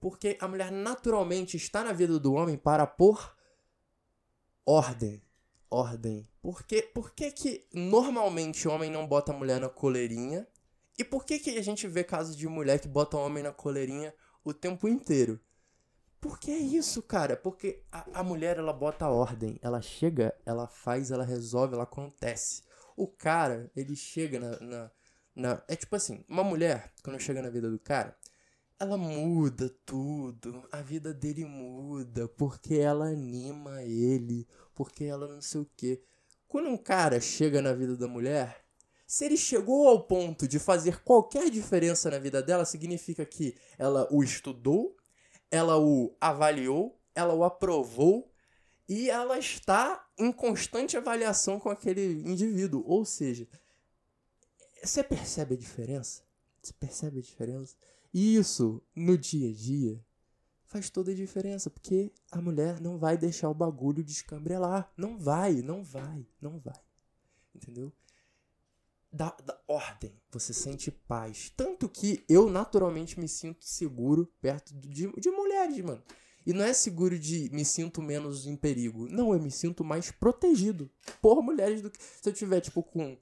Porque a mulher naturalmente está na vida do homem para pôr ordem. Ordem. Por que, por que, que normalmente o homem não bota a mulher na coleirinha? E por que, que a gente vê casos de mulher que bota o homem na coleirinha o tempo inteiro? Porque é isso, cara. Porque a, a mulher, ela bota ordem. Ela chega, ela faz, ela resolve, ela acontece. O cara, ele chega na, na na, é tipo assim, uma mulher, quando chega na vida do cara, ela muda tudo. A vida dele muda porque ela anima ele, porque ela não sei o quê. Quando um cara chega na vida da mulher, se ele chegou ao ponto de fazer qualquer diferença na vida dela, significa que ela o estudou, ela o avaliou, ela o aprovou e ela está em constante avaliação com aquele indivíduo. Ou seja, você percebe a diferença? Você percebe a diferença? E isso, no dia a dia, faz toda a diferença, porque a mulher não vai deixar o bagulho descambrelar. Não vai, não vai, não vai. Entendeu? Da, da ordem, você sente paz. Tanto que eu naturalmente me sinto seguro perto de, de mulheres, mano. E não é seguro de me sinto menos em perigo. Não, eu me sinto mais protegido por mulheres do que. Se eu tiver, tipo, com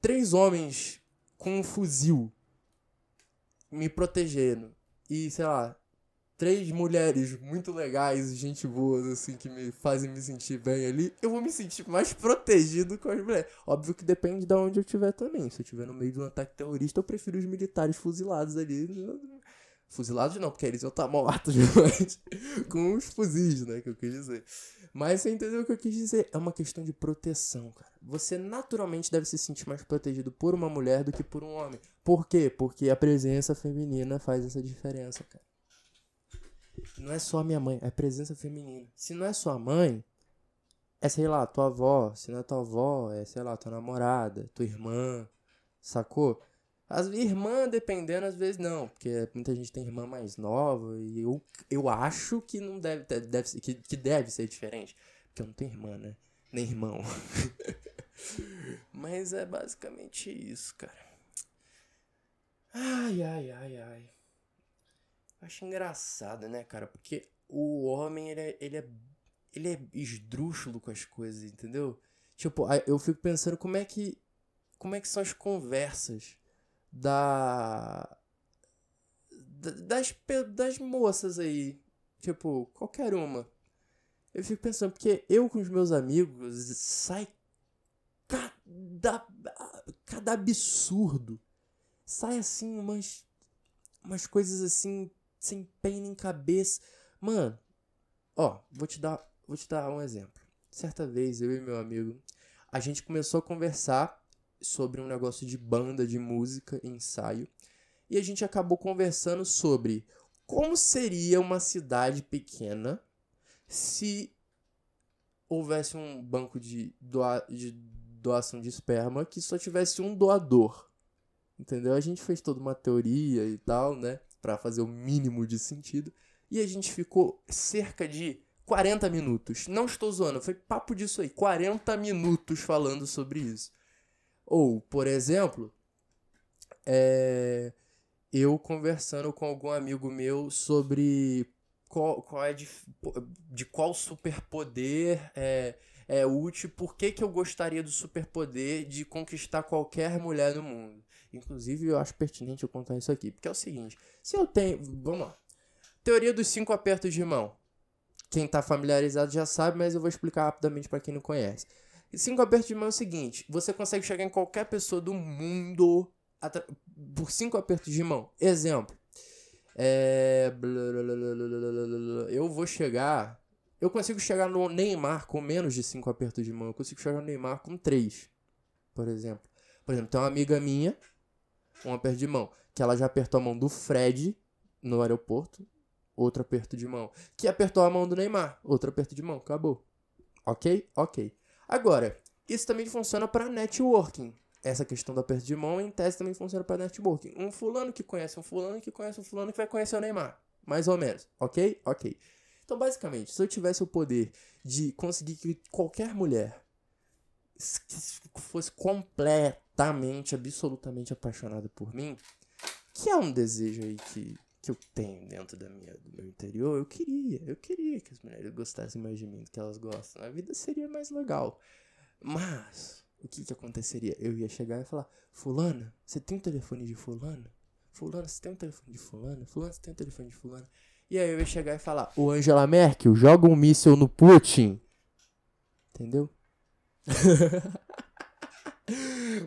três homens com um fuzil me protegendo e, sei lá, três mulheres muito legais, gente boa, assim, que me fazem me sentir bem ali, eu vou me sentir mais protegido com as mulheres. Óbvio que depende de onde eu estiver também. Se eu estiver no meio de um ataque terrorista, eu prefiro os militares fuzilados ali. Fuzilados não, porque eles iam estar mortos, mas com os fuzis, né, que eu quis dizer. Mas você entendeu o que eu quis dizer? É uma questão de proteção, cara. Você naturalmente deve se sentir mais protegido por uma mulher do que por um homem. Por quê? Porque a presença feminina faz essa diferença, cara. Não é só a minha mãe, é a presença feminina. Se não é sua mãe, é, sei lá, tua avó. Se não é tua avó, é, sei lá, tua namorada, tua irmã, sacou? As irmãs, dependendo, às vezes não, porque muita gente tem irmã mais nova e eu, eu acho que não deve, deve que, que deve ser diferente. Porque eu não tenho irmã, né? Nem irmão. Mas é basicamente isso, cara. Ai, ai, ai, ai. Acho engraçado, né, cara? Porque o homem, ele é, ele é, ele é esdrúxulo com as coisas, entendeu? Tipo, eu fico pensando como é que, como é que são as conversas da, das, das moças aí. Tipo, qualquer uma. Eu fico pensando, porque eu com os meus amigos sai cada, cada absurdo. Sai assim umas, umas coisas assim sem pena em cabeça. Mano, ó, vou te dar, vou te dar um exemplo. Certa vez, eu e meu amigo, a gente começou a conversar sobre um negócio de banda, de música, ensaio. E a gente acabou conversando sobre como seria uma cidade pequena se houvesse um banco de, doa de doação de esperma que só tivesse um doador. Entendeu? A gente fez toda uma teoria e tal, né? para fazer o mínimo de sentido. E a gente ficou cerca de 40 minutos. Não estou zoando, foi papo disso aí. 40 minutos falando sobre isso. Ou, por exemplo, é, eu conversando com algum amigo meu sobre qual, qual é de, de qual superpoder é, é útil, por que, que eu gostaria do superpoder de conquistar qualquer mulher no mundo. Inclusive, eu acho pertinente eu contar isso aqui, porque é o seguinte: se eu tenho. Vamos lá. Teoria dos cinco apertos de mão. Quem está familiarizado já sabe, mas eu vou explicar rapidamente para quem não conhece. E cinco apertos de mão é o seguinte: você consegue chegar em qualquer pessoa do mundo por cinco apertos de mão. Exemplo. É... Eu vou chegar. Eu consigo chegar no Neymar com menos de cinco apertos de mão. Eu consigo chegar no Neymar com três, por exemplo. Por exemplo, tem uma amiga minha um aperto de mão. Que ela já apertou a mão do Fred no aeroporto, outro aperto de mão. Que apertou a mão do Neymar, outro aperto de mão, acabou. Ok? Ok. Agora, isso também funciona para networking. Essa questão do aperto de mão, em tese, também funciona para networking. Um fulano que conhece um fulano que conhece um fulano que vai conhecer o Neymar. Mais ou menos. Ok? Ok. Então, basicamente, se eu tivesse o poder de conseguir que qualquer mulher fosse completamente, absolutamente apaixonada por mim, que é um desejo aí que, que eu tenho dentro da minha, do meu interior, eu queria, eu queria que as mulheres gostassem mais de mim do que elas gostam. A vida seria mais legal. Mas, o que que aconteceria? Eu ia chegar e falar, fulana, você tem um telefone de fulana? Fulana, você tem um telefone de fulana? Fulana, você tem um telefone de fulana? E aí eu ia chegar e falar, o Angela Merkel joga um míssil no Putin. Entendeu?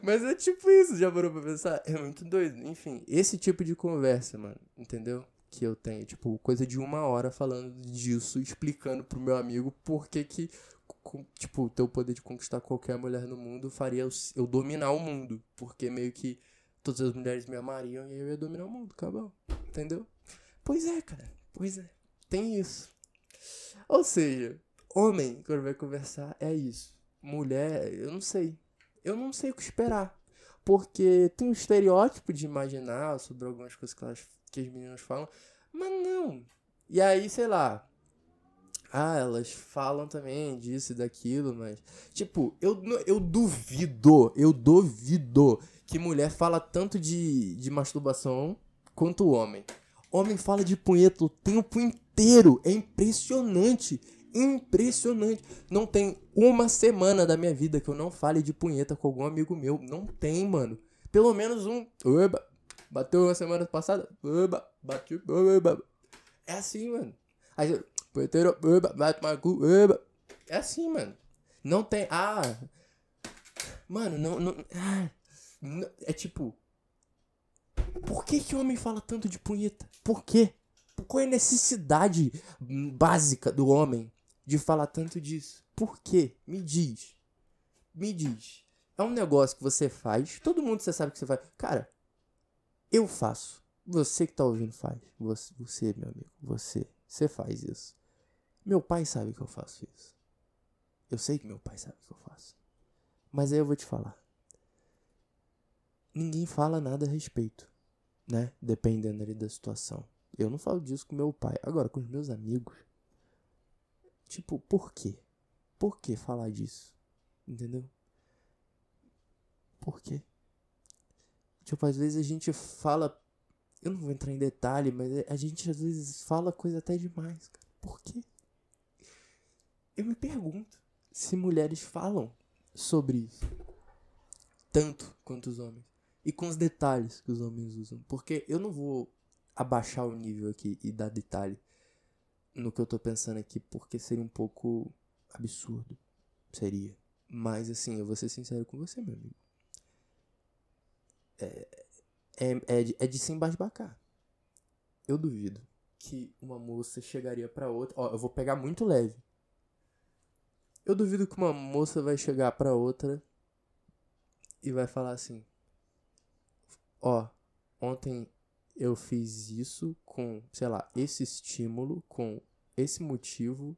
Mas é tipo isso, já parou pra pensar? É muito doido. Enfim, esse tipo de conversa, mano, entendeu? Que eu tenho, tipo, coisa de uma hora falando disso, explicando pro meu amigo por que que, tipo, ter o poder de conquistar qualquer mulher no mundo faria eu dominar o mundo. Porque meio que todas as mulheres me amariam e eu ia dominar o mundo, acabou. Entendeu? Pois é, cara. Pois é. Tem isso. Ou seja, homem, quando vai conversar, é isso mulher, eu não sei. Eu não sei o que esperar. Porque tem um estereótipo de imaginar sobre algumas coisas que, elas, que as meninas falam, mas não. E aí, sei lá. Ah, elas falam também disso e daquilo, mas. Tipo, eu, eu duvido, eu duvido que mulher fala tanto de, de masturbação quanto homem. Homem fala de punheta o tempo inteiro. É impressionante. Impressionante. Não tem uma semana da minha vida que eu não fale de punheta com algum amigo meu. Não tem, mano. Pelo menos um. Oba, bateu uma semana passada. Oba, bateu. Oba. É assim, mano. Aí, punheteiro, oba, bate uma cu. Oba. É assim, mano. Não tem. Ah. Mano, não. não ah, é tipo. Por que que o homem fala tanto de punheta? Por quê? Qual é a necessidade básica do homem de falar tanto disso? Por quê? Me diz. Me diz. É um negócio que você faz, todo mundo você sabe que você faz. Cara, eu faço. Você que tá ouvindo faz. Você, você, meu amigo, você. Você faz isso. Meu pai sabe que eu faço isso. Eu sei que meu pai sabe que eu faço. Mas aí eu vou te falar. Ninguém fala nada a respeito, né? Dependendo ali da situação. Eu não falo disso com meu pai. Agora, com os meus amigos. Tipo, por quê? Por que falar disso? Entendeu? Por quê? Tipo, às vezes a gente fala. Eu não vou entrar em detalhe, mas a gente às vezes fala coisa até demais, cara. Por quê? Eu me pergunto se mulheres falam sobre isso. Tanto quanto os homens. E com os detalhes que os homens usam. Porque eu não vou abaixar o nível aqui e dar detalhe no que eu tô pensando aqui, porque seria um pouco absurdo. Seria. Mas assim, eu vou ser sincero com você, meu amigo. É, é, é, de, é de se embasbacar. Eu duvido que uma moça chegaria para outra. Ó, eu vou pegar muito leve. Eu duvido que uma moça vai chegar para outra e vai falar assim: Ó, ontem eu fiz isso com, sei lá, esse estímulo, com esse motivo,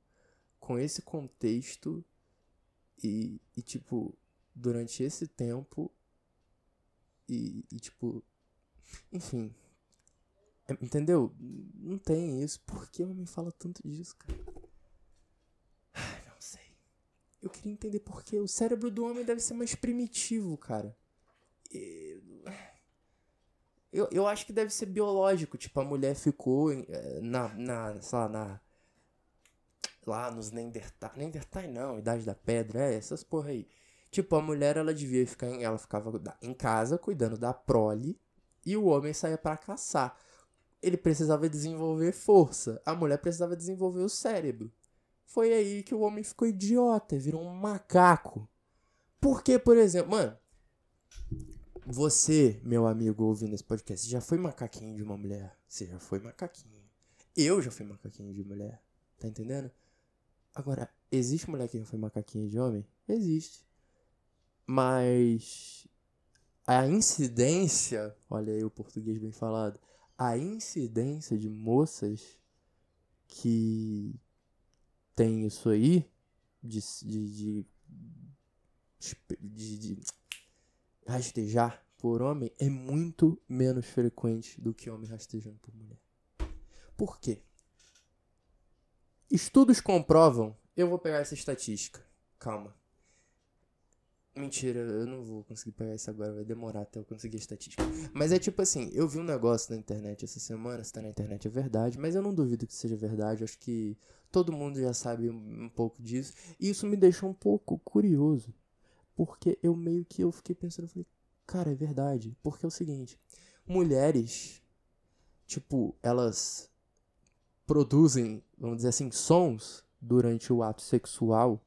com esse contexto e, e tipo, durante esse tempo e, e tipo, enfim, é, entendeu? Não tem isso. Por que homem fala tanto disso, cara? Não sei. Eu queria entender por que o cérebro do homem deve ser mais primitivo, cara. E eu, eu acho que deve ser biológico. Tipo, a mulher ficou eh, na, na sei lá, na. Lá nos Neandertal. Neandertal não, Idade da Pedra, é, essas porra aí. Tipo, a mulher ela devia ficar. Em, ela ficava em casa cuidando da prole. E o homem saía para caçar. Ele precisava desenvolver força. A mulher precisava desenvolver o cérebro. Foi aí que o homem ficou idiota, virou um macaco. Porque, por exemplo, mano, você, meu amigo, ouvindo esse podcast, já foi macaquinho de uma mulher? Você já foi macaquinho. Eu já fui macaquinho de mulher. Tá entendendo? Agora, existe mulher que já foi macaquinho de homem? Existe. Mas a incidência, olha aí o português bem falado, a incidência de moças que tem isso aí, de, de, de, de rastejar por homem é muito menos frequente do que homem rastejando por mulher. Por quê? Estudos comprovam. Eu vou pegar essa estatística. Calma. Mentira, eu não vou conseguir pegar isso agora, vai demorar até eu conseguir a estatística. Mas é tipo assim, eu vi um negócio na internet essa semana, se tá na internet é verdade, mas eu não duvido que seja verdade, acho que todo mundo já sabe um, pouco disso. E isso me deixou um pouco curioso. Porque eu meio que eu fiquei pensando, eu falei, cara, é verdade. Porque é o seguinte, mulheres, tipo, elas produzem, vamos dizer assim, sons durante o ato sexual.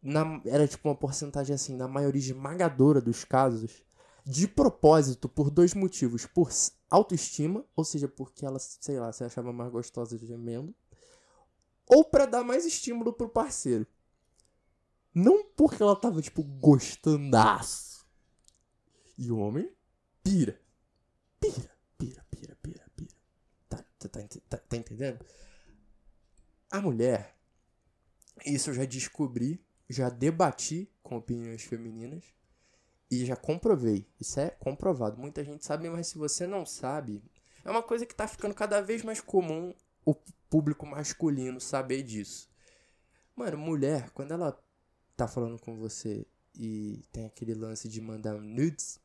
Na, era tipo uma porcentagem assim, na maioria esmagadora dos casos, de propósito, por dois motivos. Por autoestima, ou seja, porque ela, sei lá, se achava mais gostosa gemendo, ou para dar mais estímulo pro parceiro. Não porque ela tava, tipo, gostandaço. E o homem pira. Pira, pira, pira, pira, pira. Tá, tá, tá, tá, tá entendendo? A mulher, isso eu já descobri, já debati com opiniões femininas e já comprovei. Isso é comprovado. Muita gente sabe, mas se você não sabe, é uma coisa que tá ficando cada vez mais comum o público masculino saber disso. Mano, mulher, quando ela tá falando com você e tem aquele lance de mandar um nudes,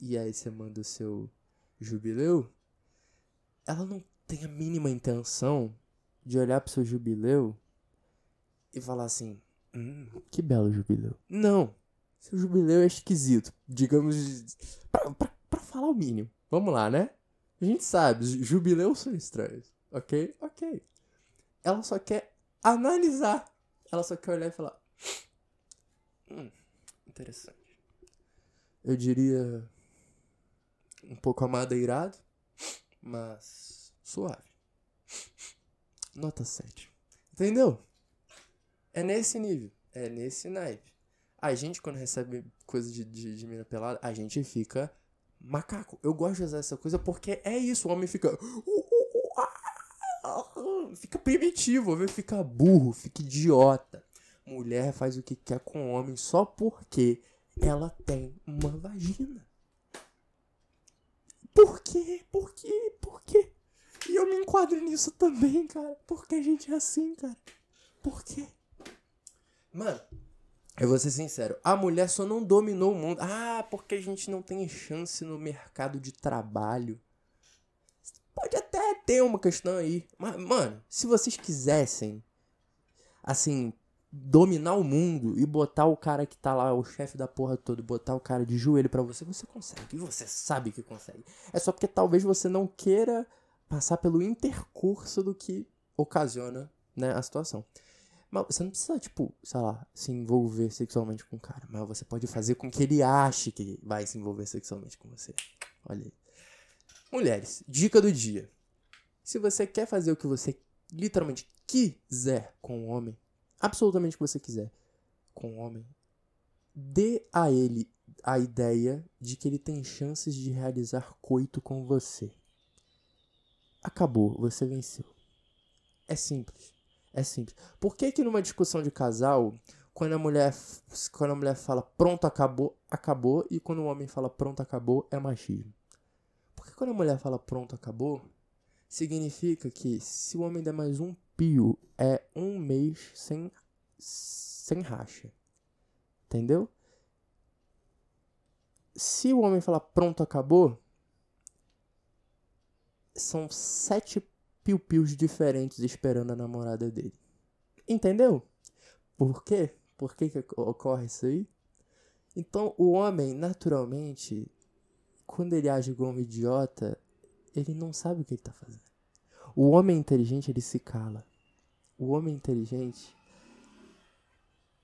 e aí você manda o seu jubileu, ela não tem a mínima intenção de olhar pro seu jubileu e falar assim: hum, que belo jubileu. Não. Seu jubileu é esquisito. Digamos. Pra, pra, pra falar o mínimo. Vamos lá, né? A gente sabe, jubileus são estranhos. Ok? Ok. Ela só quer analisar. Ela só quer olhar e falar. Hum, interessante. Eu diria. Um pouco amadeirado, mas suave. Nota 7. Entendeu? É nesse nível. É nesse naipe. A gente, quando recebe coisa de, de, de mina pelada, a gente fica macaco. Eu gosto de usar essa coisa porque é isso. O homem fica. Uh, uh, uh, ah, fica primitivo, fica burro, fica idiota. Mulher faz o que quer com o homem só porque ela tem uma vagina. Por quê? Por quê? Por quê? E eu me enquadro nisso também, cara. Porque a gente é assim, cara. Por quê? Mano, eu vou ser sincero. A mulher só não dominou o mundo. Ah, porque a gente não tem chance no mercado de trabalho. Pode até ter uma questão aí. Mas, mano, se vocês quisessem, assim, dominar o mundo e botar o cara que tá lá, o chefe da porra toda, botar o cara de joelho para você, você consegue. E você sabe que consegue. É só porque talvez você não queira passar pelo intercurso do que ocasiona, né, a situação. Mas você não precisa, tipo, sei lá, se envolver sexualmente com o cara. Mas você pode fazer com que ele ache que vai se envolver sexualmente com você. Olha aí. Mulheres, dica do dia. Se você quer fazer o que você literalmente quiser com o homem, absolutamente o que você quiser com o homem, dê a ele a ideia de que ele tem chances de realizar coito com você. Acabou, você venceu. É simples. É simples. Por que que numa discussão de casal, quando a mulher, quando a mulher fala pronto, acabou, acabou, e quando o homem fala pronto, acabou, é machismo? Porque quando a mulher fala pronto, acabou, significa que se o homem der mais um pio é um mês sem, sem racha. Entendeu? Se o homem falar pronto, acabou, são sete piu-pius diferentes esperando a namorada dele. Entendeu? Por quê? Por que, que ocorre isso aí? Então, o homem, naturalmente, quando ele age como um idiota, ele não sabe o que ele está fazendo. O homem inteligente, ele se cala. O homem inteligente,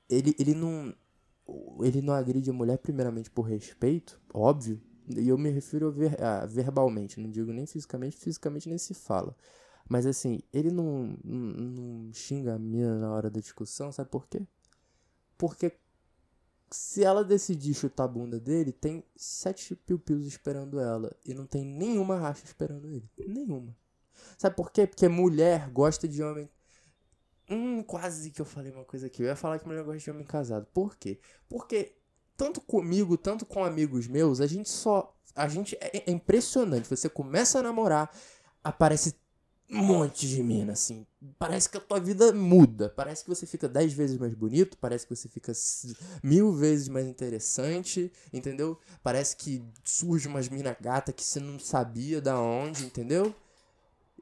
ele, ele não ele não agride a mulher primeiramente por respeito, óbvio, e eu me refiro ver, a, verbalmente, não digo nem fisicamente, fisicamente nem se fala. Mas assim, ele não, não, não xinga a mina na hora da discussão, sabe por quê? Porque se ela decidir chutar a bunda dele, tem sete piu-pius esperando ela. E não tem nenhuma racha esperando ele. Nenhuma. Sabe por quê? Porque mulher gosta de homem. Hum, quase que eu falei uma coisa aqui. Eu ia falar que mulher gosta de homem casado. Por quê? Porque tanto comigo, tanto com amigos meus, a gente só. A gente. É, é impressionante. Você começa a namorar, aparece um monte de mina, assim. Parece que a tua vida muda. Parece que você fica dez vezes mais bonito. Parece que você fica mil vezes mais interessante. Entendeu? Parece que surge umas mina gata que você não sabia da onde, entendeu?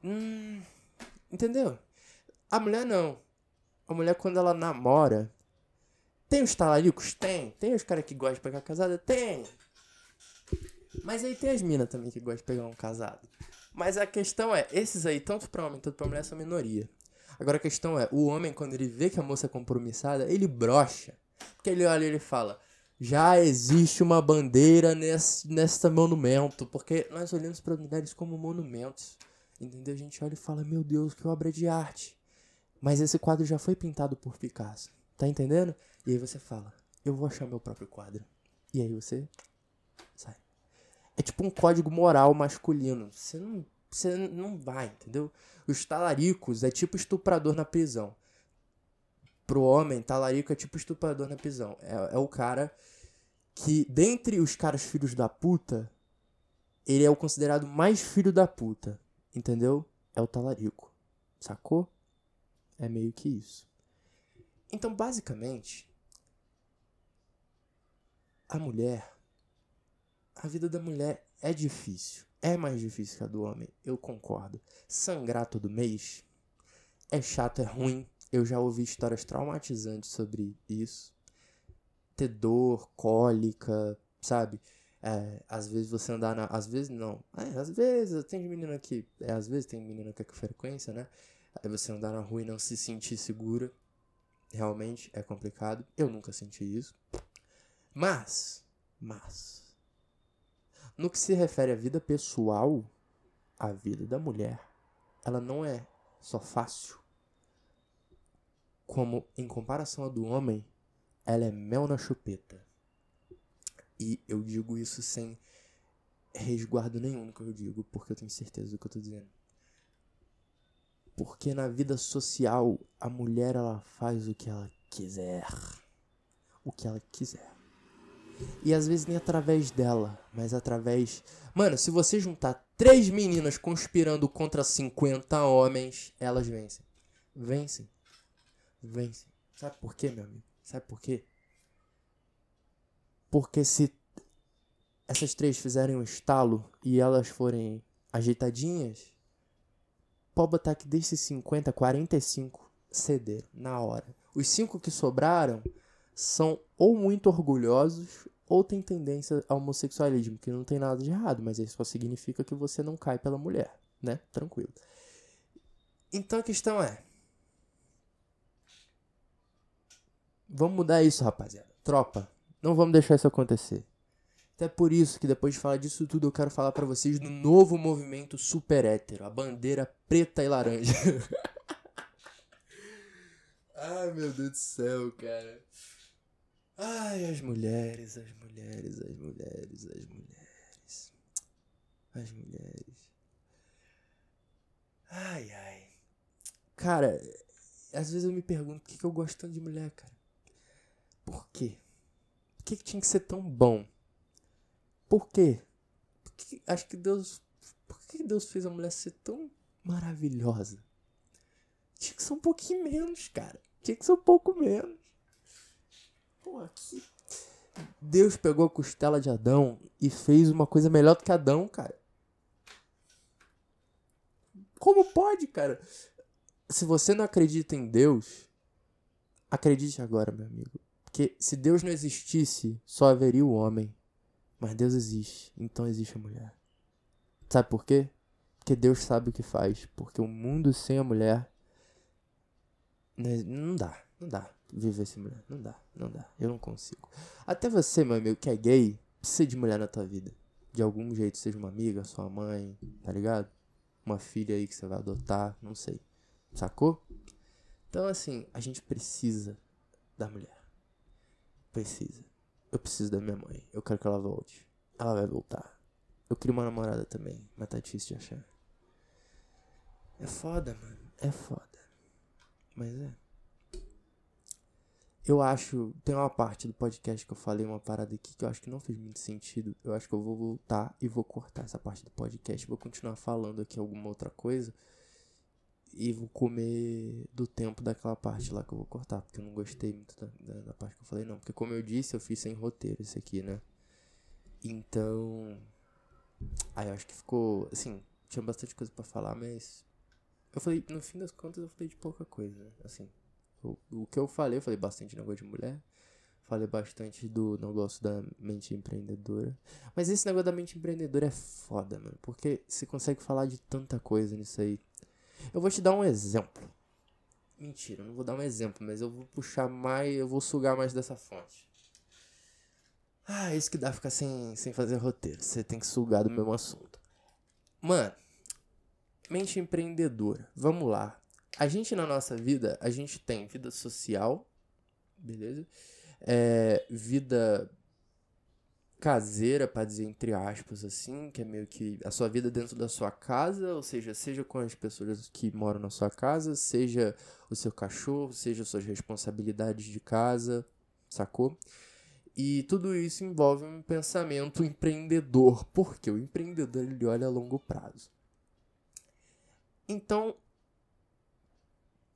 Hum, entendeu? A mulher não. A mulher, quando ela namora. Tem os talaricos? Tem. Tem os caras que gostam de pegar casada? Tem. Mas aí tem as minas também que gostam de pegar um casado. Mas a questão é, esses aí, tanto pra homem, tanto pra mulher, são minoria. Agora a questão é, o homem, quando ele vê que a moça é compromissada, ele brocha. Porque ele olha e ele fala, já existe uma bandeira nesse, nesse monumento. Porque nós olhamos para mulheres como monumentos. Entendeu? A gente olha e fala, meu Deus, que obra de arte. Mas esse quadro já foi pintado por Picasso. Tá entendendo? E aí você fala, eu vou achar meu próprio quadro. E aí você sai. É tipo um código moral masculino. Você não, você não vai, entendeu? Os talaricos é tipo estuprador na prisão. Pro homem, talarico é tipo estuprador na prisão. É, é o cara que, dentre os caras filhos da puta, ele é o considerado mais filho da puta. Entendeu? É o talarico. Sacou? É meio que isso. Então, basicamente, a mulher, a vida da mulher é difícil. é mais difícil que a do homem, eu concordo. Sangrar todo mês é chato, é ruim. Eu já ouvi histórias traumatizantes sobre isso. Ter dor, cólica, sabe? É, às vezes você andar na. Às vezes não. É, às vezes tem menina que. É, às vezes tem menina que é com frequência, né? Aí você andar na rua e não se sentir segura. Realmente é complicado. Eu nunca senti isso. Mas. Mas. No que se refere à vida pessoal, a vida da mulher, ela não é só fácil. Como em comparação à do homem, ela é mel na chupeta. E eu digo isso sem resguardo nenhum no que eu digo, porque eu tenho certeza do que eu tô dizendo. Porque na vida social, a mulher ela faz o que ela quiser. O que ela quiser. E às vezes nem através dela, mas através. Mano, se você juntar três meninas conspirando contra 50 homens, elas vencem. Vencem. Vencem. Sabe por quê, meu amigo? Sabe por quê? Porque se essas três fizerem um estalo e elas forem ajeitadinhas, pode botar que desses 50, 45 cederam na hora. Os cinco que sobraram são ou muito orgulhosos ou têm tendência ao homossexualismo, que não tem nada de errado, mas isso só significa que você não cai pela mulher, né? Tranquilo. Então a questão é. Vamos mudar isso, rapaziada. Tropa, não vamos deixar isso acontecer. Até por isso que depois de falar disso tudo, eu quero falar para vocês do novo movimento super hétero, a bandeira preta e laranja. Ai, meu Deus do céu, cara. Ai, as mulheres, as mulheres, as mulheres, as mulheres. As mulheres. Ai, ai. Cara, às vezes eu me pergunto por que, que eu gosto tanto de mulher, cara. Por quê? Que, que tinha que ser tão bom? Por quê? Porque acho que Deus. Por que Deus fez a mulher ser tão maravilhosa? Tinha que ser um pouquinho menos, cara. Tinha que ser um pouco menos. Pô, aqui. Deus pegou a costela de Adão e fez uma coisa melhor do que Adão, cara. Como pode, cara? Se você não acredita em Deus, acredite agora, meu amigo. Porque se Deus não existisse, só haveria o homem. Mas Deus existe, então existe a mulher. Sabe por quê? Porque Deus sabe o que faz. Porque o mundo sem a mulher. Né, não dá, não dá viver sem mulher. Não dá, não dá. Eu não consigo. Até você, meu amigo, que é gay, precisa de mulher na tua vida. De algum jeito, seja uma amiga, sua mãe, tá ligado? Uma filha aí que você vai adotar, não sei. Sacou? Então, assim, a gente precisa da mulher. Precisa. Eu preciso da minha mãe. Eu quero que ela volte. Ela vai voltar. Eu queria uma namorada também, mas tá difícil de achar. É foda, mano. É foda. Mas é. Eu acho. Tem uma parte do podcast que eu falei uma parada aqui que eu acho que não fez muito sentido. Eu acho que eu vou voltar e vou cortar essa parte do podcast. Vou continuar falando aqui alguma outra coisa. E vou comer do tempo daquela parte lá que eu vou cortar, porque eu não gostei muito da, da, da parte que eu falei, não. Porque, como eu disse, eu fiz sem roteiro esse aqui, né? Então. Aí eu acho que ficou. Assim, tinha bastante coisa para falar, mas. Eu falei, no fim das contas, eu falei de pouca coisa, né? Assim. O, o que eu falei, eu falei bastante negócio de mulher. Falei bastante do negócio da mente empreendedora. Mas esse negócio da mente empreendedora é foda, mano. Porque você consegue falar de tanta coisa nisso aí. Eu vou te dar um exemplo. Mentira, não vou dar um exemplo, mas eu vou puxar mais, eu vou sugar mais dessa fonte. Ah, isso que dá ficar sem, sem fazer roteiro. Você tem que sugar do mesmo assunto. Mano, mente empreendedora. Vamos lá. A gente na nossa vida, a gente tem vida social, beleza? É, vida caseira, para dizer entre aspas assim, que é meio que a sua vida dentro da sua casa, ou seja, seja com as pessoas que moram na sua casa, seja o seu cachorro, seja suas responsabilidades de casa, sacou? E tudo isso envolve um pensamento empreendedor, porque o empreendedor ele olha a longo prazo. Então,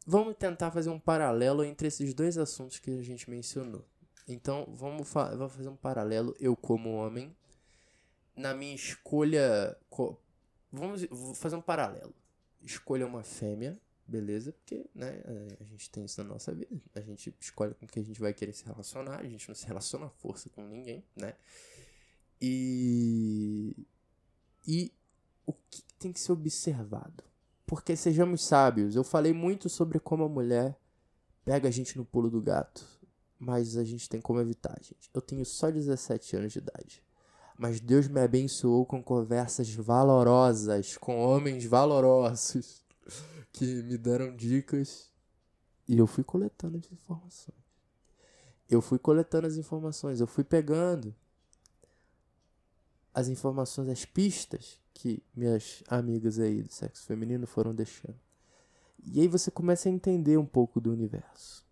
vamos tentar fazer um paralelo entre esses dois assuntos que a gente mencionou. Então, vamos, fa vamos fazer um paralelo. Eu, como homem, na minha escolha. Vamos vou fazer um paralelo. Escolha uma fêmea, beleza? Porque, né, é, a gente tem isso na nossa vida. A gente escolhe com quem a gente vai querer se relacionar. A gente não se relaciona à força com ninguém, né? E. E o que tem que ser observado? Porque sejamos sábios, eu falei muito sobre como a mulher pega a gente no pulo do gato, mas a gente tem como evitar, gente. Eu tenho só 17 anos de idade, mas Deus me abençoou com conversas valorosas, com homens valorosos que me deram dicas e eu fui coletando as informações. Eu fui coletando as informações, eu fui pegando as informações, as pistas que minhas amigas aí do sexo feminino foram deixando. E aí você começa a entender um pouco do universo.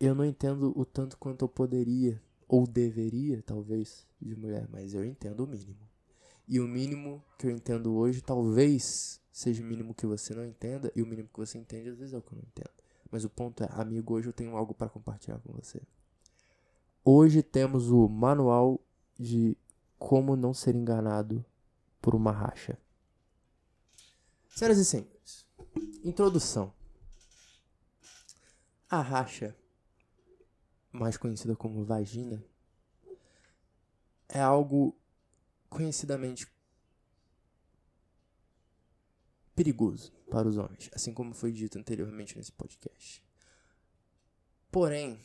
Eu não entendo o tanto quanto eu poderia, ou deveria, talvez, de mulher, mas eu entendo o mínimo. E o mínimo que eu entendo hoje, talvez seja o mínimo que você não entenda, e o mínimo que você entende, às vezes é o que eu não entendo. Mas o ponto é, amigo, hoje eu tenho algo para compartilhar com você. Hoje temos o manual de como não ser enganado por uma racha. Senhoras e senhores, introdução. A racha, mais conhecida como vagina, é algo conhecidamente perigoso para os homens, assim como foi dito anteriormente nesse podcast. Porém,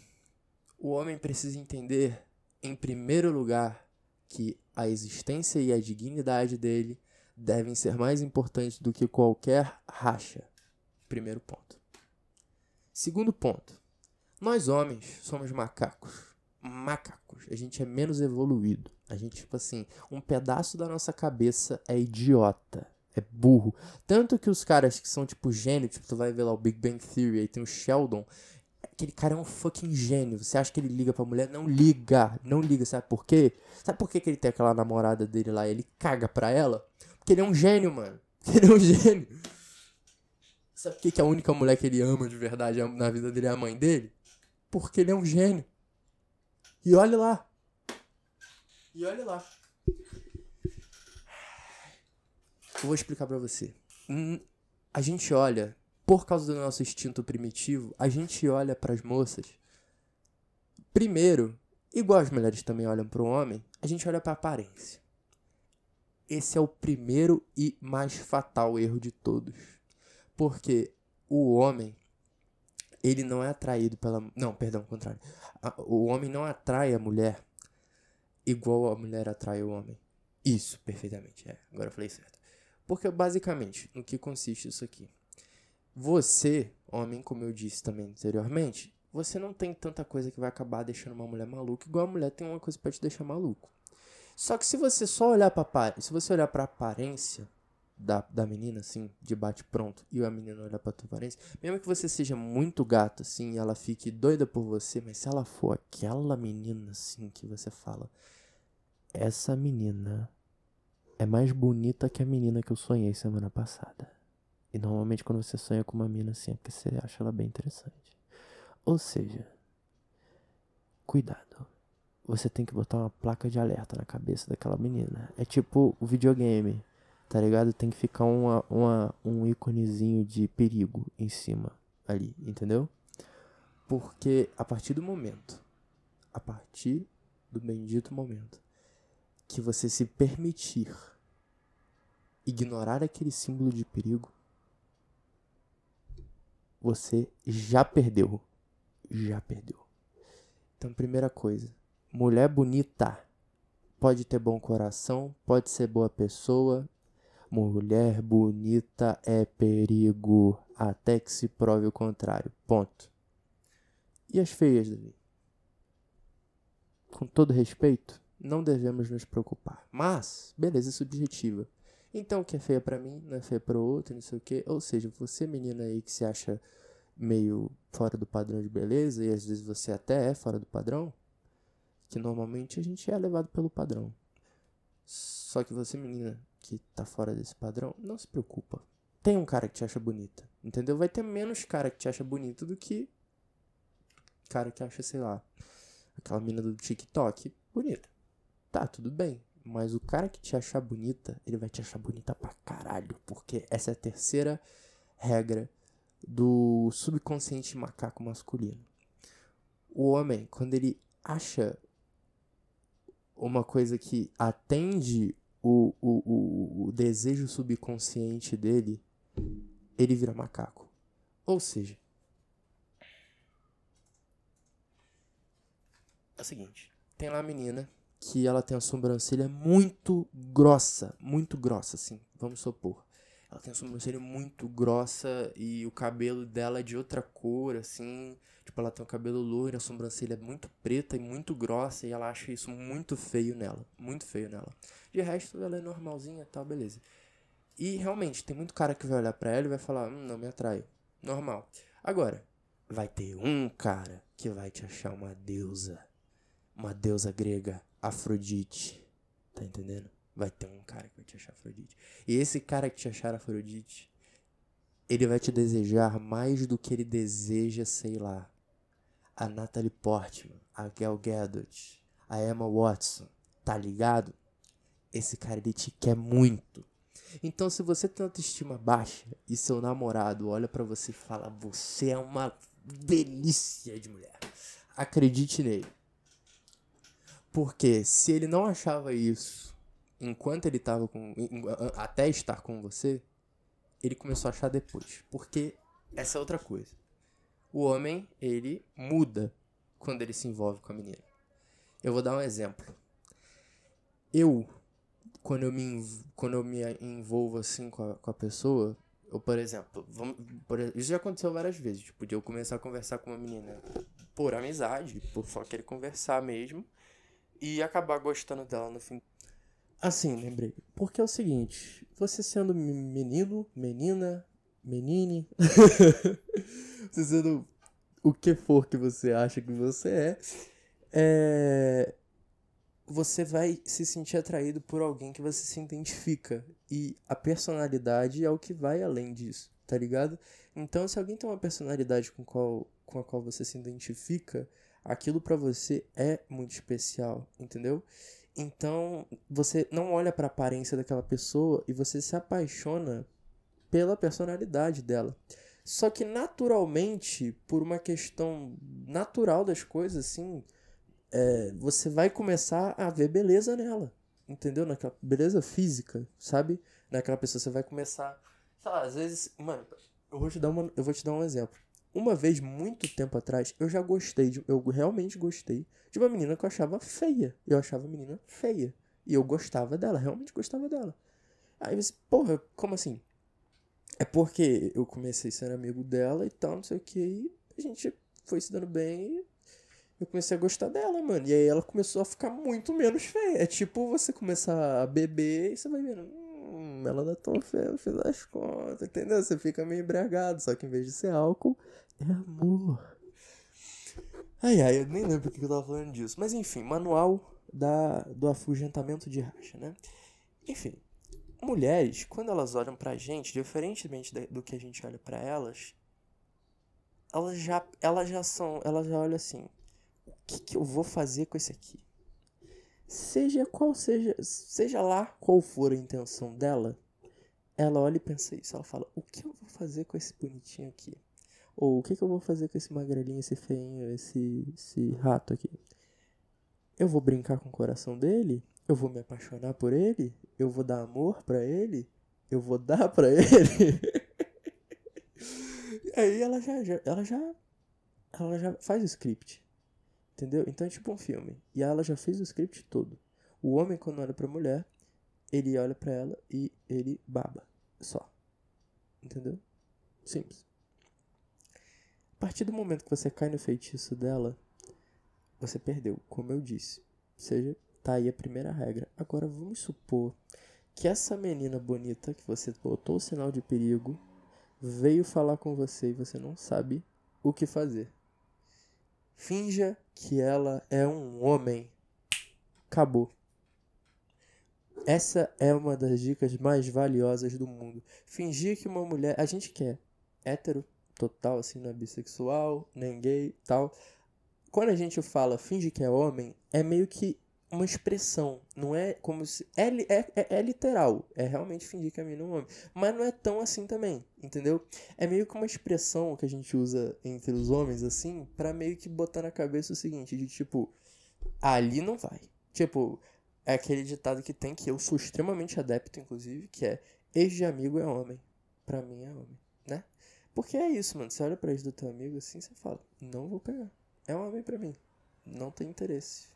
o homem precisa entender, em primeiro lugar, que a existência e a dignidade dele devem ser mais importantes do que qualquer racha. Primeiro ponto. Segundo ponto. Nós homens somos macacos. Macacos. A gente é menos evoluído. A gente, tipo assim, um pedaço da nossa cabeça é idiota. É burro. Tanto que os caras que são, tipo, gênio, tipo, tu vai ver lá o Big Bang Theory, aí tem o Sheldon. Aquele cara é um fucking gênio. Você acha que ele liga pra mulher? Não liga. Não liga. Sabe por quê? Sabe por quê que ele tem aquela namorada dele lá e ele caga pra ela? Porque ele é um gênio, mano. Ele é um gênio. Sabe por que, que a única mulher que ele ama de verdade na vida dele é a mãe dele? Porque ele é um gênio. E olhe lá. E olhe lá. Eu vou explicar pra você. Hum, a gente olha por causa do nosso instinto primitivo, a gente olha para as moças. Primeiro, igual as mulheres também olham para o homem, a gente olha para aparência. Esse é o primeiro e mais fatal erro de todos. Porque o homem, ele não é atraído pela. Não, perdão, ao contrário. O homem não atrai a mulher igual a mulher atrai o homem. Isso, perfeitamente. É, agora eu falei certo. Porque basicamente, no que consiste isso aqui? Você, homem, como eu disse também anteriormente, você não tem tanta coisa que vai acabar deixando uma mulher maluca, igual a mulher tem uma coisa para te deixar maluco. Só que se você só olhar para se você olhar para aparência da, da menina assim, de bate pronto, e a menina olhar para tua aparência, mesmo que você seja muito gato assim, e ela fique doida por você, mas se ela for aquela menina assim que você fala, essa menina é mais bonita que a menina que eu sonhei semana passada. E normalmente quando você sonha com uma mina assim é porque você acha ela bem interessante. Ou seja, cuidado. Você tem que botar uma placa de alerta na cabeça daquela menina. É tipo o videogame, tá ligado? Tem que ficar uma, uma, um íconezinho de perigo em cima ali, entendeu? Porque a partir do momento, a partir do bendito momento que você se permitir ignorar aquele símbolo de perigo, você já perdeu. Já perdeu. Então, primeira coisa, mulher bonita pode ter bom coração, pode ser boa pessoa. Mulher bonita é perigo, até que se prove o contrário. Ponto. E as feias, Davi? Com todo respeito, não devemos nos preocupar. Mas, beleza subjetiva. Então, o que é feia para mim não é feia para outro, não sei o quê. Ou seja, você menina aí que se acha meio fora do padrão de beleza e às vezes você até é fora do padrão, que normalmente a gente é levado pelo padrão. Só que você menina que tá fora desse padrão, não se preocupa. Tem um cara que te acha bonita, entendeu? Vai ter menos cara que te acha bonita do que cara que acha, sei lá, aquela menina do TikTok bonita. Tá, tudo bem. Mas o cara que te achar bonita, ele vai te achar bonita pra caralho. Porque essa é a terceira regra do subconsciente macaco masculino. O homem, quando ele acha uma coisa que atende o, o, o, o desejo subconsciente dele, ele vira macaco. Ou seja, é o seguinte: tem lá a menina que ela tem a sobrancelha muito grossa, muito grossa, assim, vamos supor. Ela tem a sobrancelha muito grossa e o cabelo dela é de outra cor, assim. Tipo, ela tem o cabelo loiro, a sobrancelha é muito preta e muito grossa e ela acha isso muito feio nela. Muito feio nela. De resto, ela é normalzinha e tal, beleza. E realmente, tem muito cara que vai olhar pra ela e vai falar, hum, não me atrai. Normal. Agora, vai ter um cara que vai te achar uma deusa. Uma deusa grega, Afrodite. Tá entendendo? Vai ter um cara que vai te achar Afrodite. E esse cara que te achar Afrodite, ele vai te desejar mais do que ele deseja, sei lá, a Natalie Portman, a Gal Gadot, a Emma Watson, tá ligado? Esse cara ele te quer muito. Então, se você tem autoestima baixa e seu namorado olha para você e fala: "Você é uma delícia de mulher", acredite nele. Porque se ele não achava isso enquanto ele tava com. até estar com você, ele começou a achar depois. Porque essa é outra coisa. O homem, ele muda quando ele se envolve com a menina. Eu vou dar um exemplo. Eu, quando eu me, quando eu me envolvo assim com a, com a pessoa, eu, por exemplo, vamos, por, isso já aconteceu várias vezes, tipo, de eu começar a conversar com uma menina por amizade, por só querer conversar mesmo, e acabar gostando dela no fim. Assim, lembrei. Porque é o seguinte, você sendo menino, menina, menine, você sendo o que for que você acha que você é, é, você vai se sentir atraído por alguém que você se identifica. E a personalidade é o que vai além disso, tá ligado? Então, se alguém tem uma personalidade com, qual, com a qual você se identifica, aquilo para você é muito especial, entendeu? Então, você não olha para a aparência daquela pessoa e você se apaixona pela personalidade dela. Só que naturalmente, por uma questão natural das coisas, assim, é, você vai começar a ver beleza nela. Entendeu? Naquela beleza física, sabe? Naquela pessoa você vai começar. Sei lá, às vezes. Mano, eu vou te dar, uma, eu vou te dar um exemplo. Uma vez, muito tempo atrás, eu já gostei, de, eu realmente gostei de uma menina que eu achava feia. Eu achava a menina feia. E eu gostava dela, realmente gostava dela. Aí você, porra, como assim? É porque eu comecei sendo amigo dela e tal, não sei o que, e a gente foi se dando bem e eu comecei a gostar dela, mano. E aí ela começou a ficar muito menos feia. É tipo você começar a beber e você vai vendo, hum, ela é tão feia, eu fiz as contas, entendeu? Você fica meio embriagado, só que em vez de ser álcool, é amor. Ai, ai, eu nem lembro porque eu tava falando disso. Mas enfim, manual da, do afugentamento de racha, né? Enfim, mulheres, quando elas olham pra gente, diferentemente do que a gente olha para elas, elas já, elas já são, elas já olham assim, o que, que eu vou fazer com esse aqui? Seja qual seja, seja lá qual for a intenção dela, ela olha e pensa isso, ela fala, o que eu vou fazer com esse bonitinho aqui? Ou o que, que eu vou fazer com esse magrelinho, esse feinho, esse, esse rato aqui? Eu vou brincar com o coração dele? Eu vou me apaixonar por ele? Eu vou dar amor para ele? Eu vou dar para ele? e aí ela já, já, ela já ela já faz o script. Entendeu? Então é tipo um filme. E ela já fez o script todo. O homem quando olha pra mulher, ele olha para ela e ele baba. Só. Entendeu? Simples. A partir do momento que você cai no feitiço dela, você perdeu, como eu disse. Ou seja, tá aí a primeira regra. Agora vamos supor que essa menina bonita que você botou o sinal de perigo veio falar com você e você não sabe o que fazer. Finja que ela é um homem. Acabou. Essa é uma das dicas mais valiosas do mundo. Fingir que uma mulher. A gente quer hétero, total, assim, não é bissexual, nem gay tal. Quando a gente fala finge que é homem, é meio que uma expressão. Não é como se. É, é, é, é, literal. É realmente fingir que é um homem. Mas não é tão assim também. Entendeu? É meio que uma expressão que a gente usa entre os homens, assim, para meio que botar na cabeça o seguinte: de tipo, ali não vai. Tipo, é aquele ditado que tem que eu sou extremamente adepto, inclusive, que é ex de amigo é homem. Pra mim é homem, né? Porque é isso, mano. Você olha pra ex do teu amigo assim, você fala, não vou pegar. É um homem pra mim. Não tem interesse.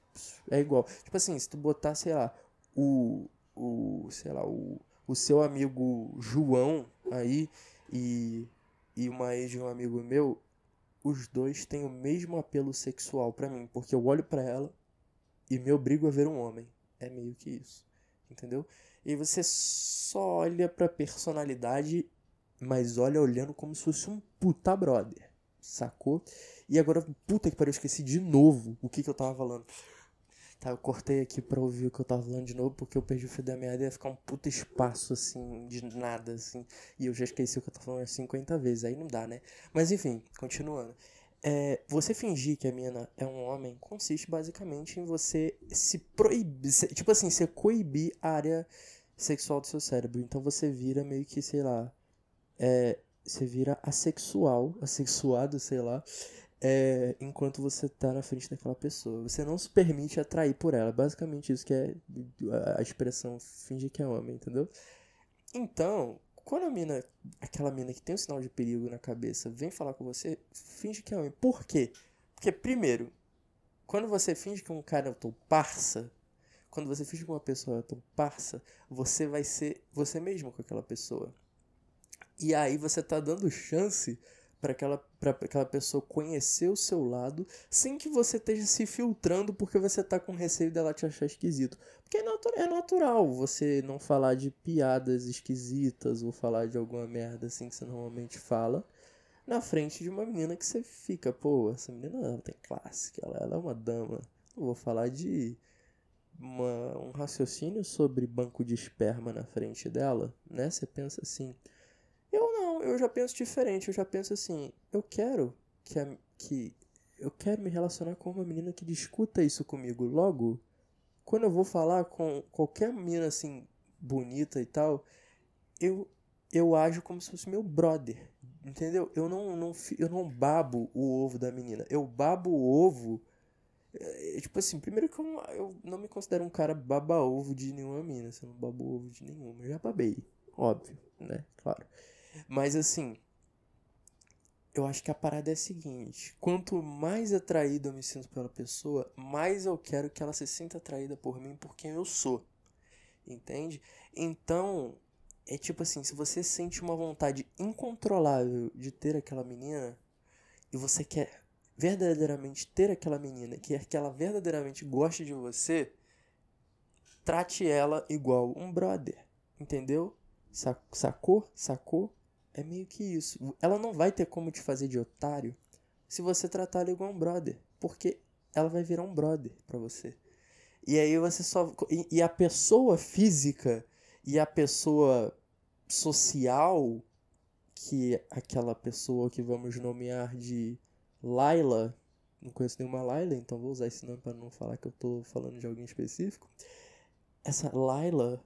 É igual. Tipo assim, se tu botar, sei lá, o. O. Sei lá, o. O seu amigo João aí e. E uma ex de um amigo meu, os dois têm o mesmo apelo sexual para mim. Porque eu olho para ela e me obrigo a ver um homem. É meio que isso. Entendeu? E você só olha pra personalidade, mas olha olhando como se fosse um puta brother. Sacou? E agora, puta que pariu, eu esqueci de novo o que, que eu tava falando. Tá, eu cortei aqui pra ouvir o que eu tava falando de novo, porque eu perdi o fio da meada e ia ficar um puta espaço, assim, de nada, assim. E eu já esqueci o que eu tava falando 50 vezes, aí não dá, né? Mas enfim, continuando. É, você fingir que a mina é um homem consiste basicamente em você se proibir, tipo assim, você coibir a área sexual do seu cérebro. Então você vira meio que, sei lá, é, você vira assexual, assexuado, sei lá, é, enquanto você tá na frente daquela pessoa. Você não se permite atrair por ela. Basicamente isso que é a expressão fingir que é homem, entendeu? Então, quando a mina, aquela mina que tem um sinal de perigo na cabeça, vem falar com você, finge que é homem. Por quê? Porque, primeiro, quando você finge que um cara é teu parça, quando você finge que uma pessoa é teu parça, você vai ser você mesmo com aquela pessoa. E aí você tá dando chance para aquela, pra aquela pessoa conhecer o seu lado sem que você esteja se filtrando porque você tá com receio dela te achar esquisito. Porque é, natu é natural você não falar de piadas esquisitas ou falar de alguma merda assim que você normalmente fala na frente de uma menina que você fica, pô, essa menina ela tem classe, ela, ela é uma dama. Não vou falar de uma, um raciocínio sobre banco de esperma na frente dela, né? Você pensa assim eu já penso diferente. Eu já penso assim, eu quero que, a, que eu quero me relacionar com uma menina que discuta isso comigo. Logo, quando eu vou falar com qualquer menina assim bonita e tal, eu eu ajo como se fosse meu brother, entendeu? Eu não, não eu não babo o ovo da menina. Eu babo o ovo é, tipo assim, primeiro que eu não, eu não me considero um cara baba-ovo de nenhuma mina. Você não babo ovo de nenhuma. Eu já babei, óbvio, né? Claro. Mas assim, eu acho que a parada é a seguinte: quanto mais atraído eu me sinto pela pessoa, mais eu quero que ela se sinta atraída por mim por quem eu sou. Entende? Então, é tipo assim: se você sente uma vontade incontrolável de ter aquela menina e você quer verdadeiramente ter aquela menina, quer que ela verdadeiramente goste de você, trate ela igual um brother. Entendeu? Sacou? Sacou? É meio que isso. Ela não vai ter como te fazer de otário se você tratar ela igual um brother. Porque ela vai virar um brother para você. E aí você só. E, a pessoa física e a pessoa social, que aquela pessoa que vamos nomear de Laila. Não conheço nenhuma Laila, então vou usar esse nome para não falar que eu tô falando de alguém específico. Essa Laila,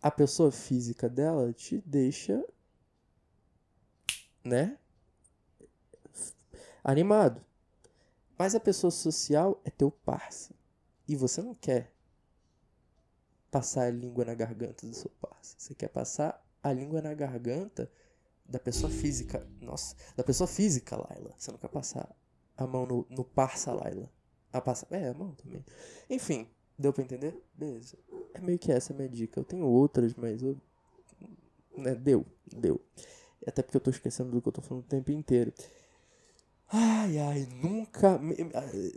a pessoa física dela te deixa né? Animado. Mas a pessoa social é teu parça. E você não quer passar a língua na garganta do seu parça. Você quer passar a língua na garganta da pessoa física. Nossa, da pessoa física, Laila. Você não quer passar a mão no, no parça, Laila. A passa, é, a mão também. Enfim, deu pra entender? Beleza. É meio que essa a minha dica. Eu tenho outras, mas eu. Né, deu, deu. Até porque eu tô esquecendo do que eu tô falando o tempo inteiro. Ai, ai, nunca,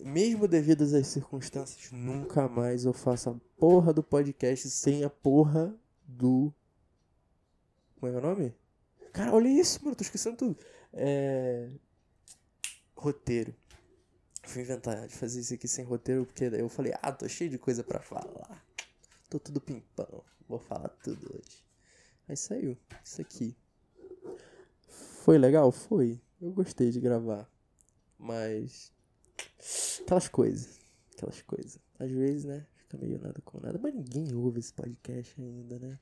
mesmo devido às circunstâncias, nunca mais eu faço a porra do podcast sem a porra do. Como é, o nome? Cara, olha isso, mano, tô esquecendo tudo. É. Roteiro. Fui inventar de fazer isso aqui sem roteiro, porque daí eu falei, ah, tô cheio de coisa para falar. Tô tudo pimpão, vou falar tudo hoje. Aí saiu, isso aqui. Foi legal? Foi. Eu gostei de gravar. Mas. Aquelas coisas. Aquelas coisas. Às vezes, né? fica meio nada com nada. Mas ninguém ouve esse podcast ainda, né?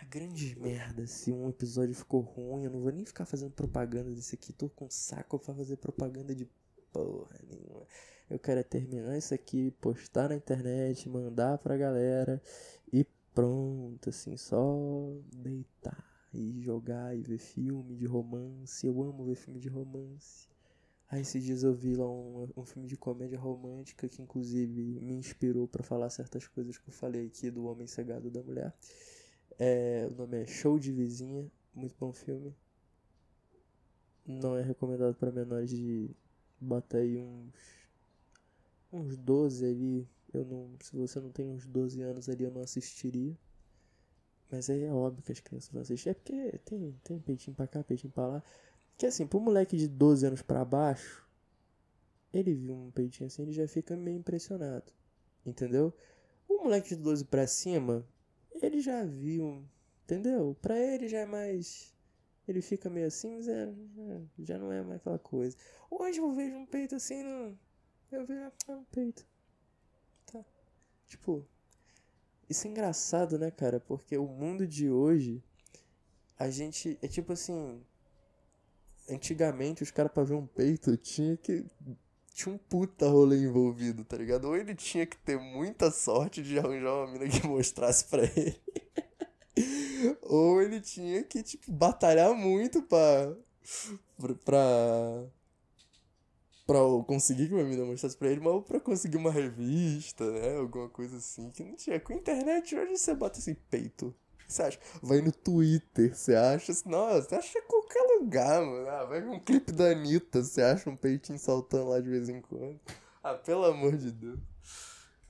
A grande merda, se um episódio ficou ruim, eu não vou nem ficar fazendo propaganda desse aqui. Tô com saco pra fazer propaganda de porra nenhuma. Eu quero é terminar isso aqui, postar na internet, mandar pra galera e pronto, assim, só deitar e jogar e ver filme de romance. Eu amo ver filme de romance. Aí esses dias eu vi lá um, um filme de comédia romântica que inclusive me inspirou para falar certas coisas que eu falei aqui do Homem Cegado da Mulher. É, o nome é Show de Vizinha, muito bom filme. Não é recomendado para menores de bota aí uns uns 12 ali. Eu não, se você não tem uns 12 anos ali, eu não assistiria. Mas aí é óbvio que as crianças vão assistir. É porque tem, tem peitinho pra cá, peitinho pra lá. Que assim, pro moleque de 12 anos pra baixo, ele viu um peitinho assim, ele já fica meio impressionado. Entendeu? O moleque de 12 pra cima, ele já viu. Entendeu? Pra ele já é mais. Ele fica meio assim, mas é, já não é mais aquela coisa. Hoje eu vejo um peito assim, não. Eu vejo ah, um peito. Tá. Tipo. Isso é engraçado, né, cara? Porque o mundo de hoje. A gente. É tipo assim antigamente os caras pra ver um peito tinha que. Tinha um puta rolê envolvido, tá ligado? Ou ele tinha que ter muita sorte de arranjar uma mina que mostrasse pra ele. ou ele tinha que, tipo, batalhar muito pra. pra. Pra conseguir que uma mina mostrasse pra ele, mas pra conseguir uma revista, né? Alguma coisa assim. Que não tinha. Com a internet hoje você bota assim, peito você acha? Vai no Twitter, você acha? Nossa, você acha em qualquer lugar, mano. Ah, vai ver um clipe da Anitta, você acha um peitinho saltando lá de vez em quando. Ah, pelo amor de Deus.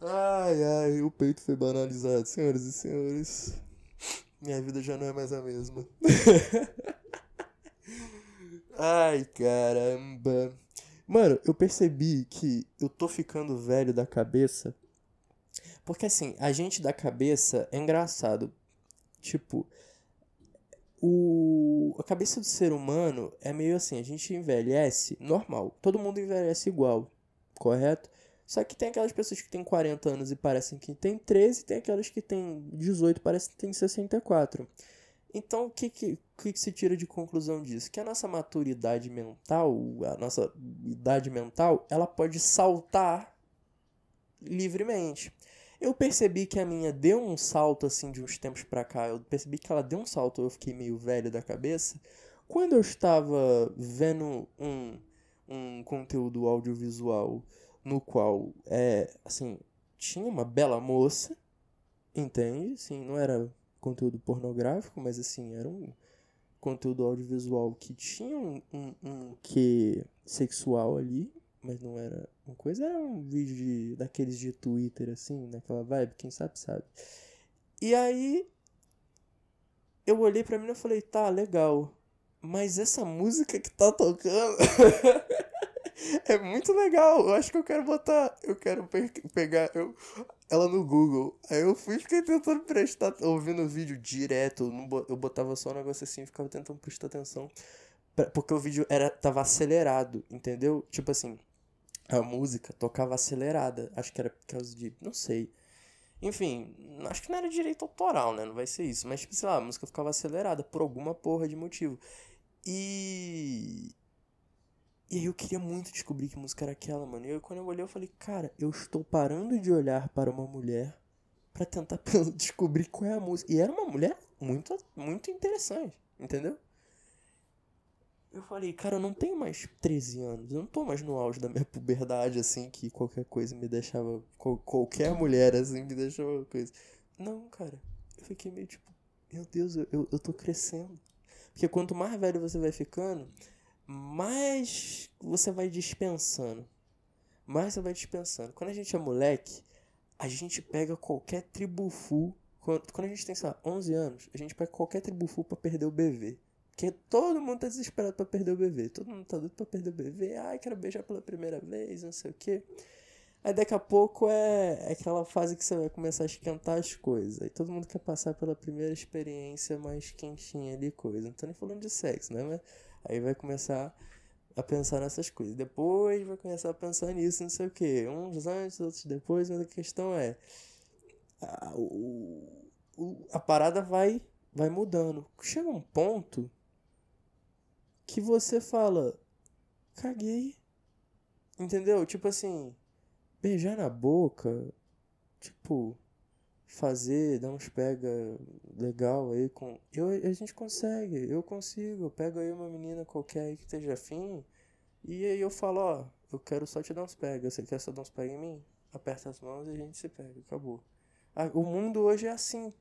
Ai, ai, o peito foi banalizado, senhoras e senhores. Minha vida já não é mais a mesma. ai, caramba. Mano, eu percebi que eu tô ficando velho da cabeça. Porque assim, a gente da cabeça é engraçado. Tipo, o, a cabeça do ser humano é meio assim, a gente envelhece normal. Todo mundo envelhece igual, correto? Só que tem aquelas pessoas que têm 40 anos e parecem que têm 13, e tem aquelas que têm 18 e parecem que têm 64. Então, o que, que, que, que se tira de conclusão disso? Que a nossa maturidade mental, a nossa idade mental, ela pode saltar livremente eu percebi que a minha deu um salto assim de uns tempos pra cá. Eu percebi que ela deu um salto, eu fiquei meio velho da cabeça. Quando eu estava vendo um, um conteúdo audiovisual no qual é assim, tinha uma bela moça, entende? Assim, não era conteúdo pornográfico, mas assim, era um conteúdo audiovisual que tinha um, um, um que sexual ali, mas não era uma coisa, era um vídeo de, daqueles de Twitter, assim, naquela vibe, quem sabe sabe. E aí eu olhei pra mim e falei, tá, legal. Mas essa música que tá tocando é muito legal. Eu acho que eu quero botar. Eu quero pe pegar eu, ela no Google. Aí eu fui fiquei tentando prestar. Ouvindo o vídeo direto. Eu botava só um negócio assim ficava tentando prestar atenção. Porque o vídeo era, tava acelerado, entendeu? Tipo assim, a música tocava acelerada. Acho que era por causa de. Não sei. Enfim, acho que não era direito autoral, né? Não vai ser isso. Mas, tipo, sei lá, a música ficava acelerada por alguma porra de motivo. E. E aí eu queria muito descobrir que música era aquela, mano. E aí, quando eu olhei, eu falei, cara, eu estou parando de olhar para uma mulher para tentar descobrir qual é a música. E era uma mulher muito, muito interessante, entendeu? Eu falei, cara, eu não tenho mais 13 anos. Eu não tô mais no auge da minha puberdade, assim, que qualquer coisa me deixava. qualquer mulher, assim, me deixava coisa. Não, cara. Eu fiquei meio tipo, meu Deus, eu, eu, eu tô crescendo. Porque quanto mais velho você vai ficando, mais você vai dispensando. Mais você vai dispensando. Quando a gente é moleque, a gente pega qualquer tribufu. Quando, a gente tem, sei lá, 11 anos, a gente pega qualquer tribufu pra perder o BV. Porque todo mundo tá desesperado pra perder o bebê. Todo mundo tá doido pra perder o bebê. Ai, quero beijar pela primeira vez, não sei o quê. Aí daqui a pouco é, é aquela fase que você vai começar a esquentar as coisas. Aí todo mundo quer passar pela primeira experiência mais quentinha ali, coisa. Não tô nem falando de sexo, né? Mas aí vai começar a pensar nessas coisas. Depois vai começar a pensar nisso, não sei o que. Uns antes, outros depois, mas a questão é. A, o, o, a parada vai, vai mudando. Chega um ponto que você fala. Caguei. Entendeu? Tipo assim. Beijar na boca. Tipo fazer, dar uns pega legal aí com. Eu, a gente consegue, eu consigo. Eu pego aí uma menina qualquer aí que esteja afim. E aí eu falo, ó, eu quero só te dar uns pega. Você quer só dar uns pega em mim? Aperta as mãos e a gente se pega. Acabou. Ah, o mundo hoje é assim.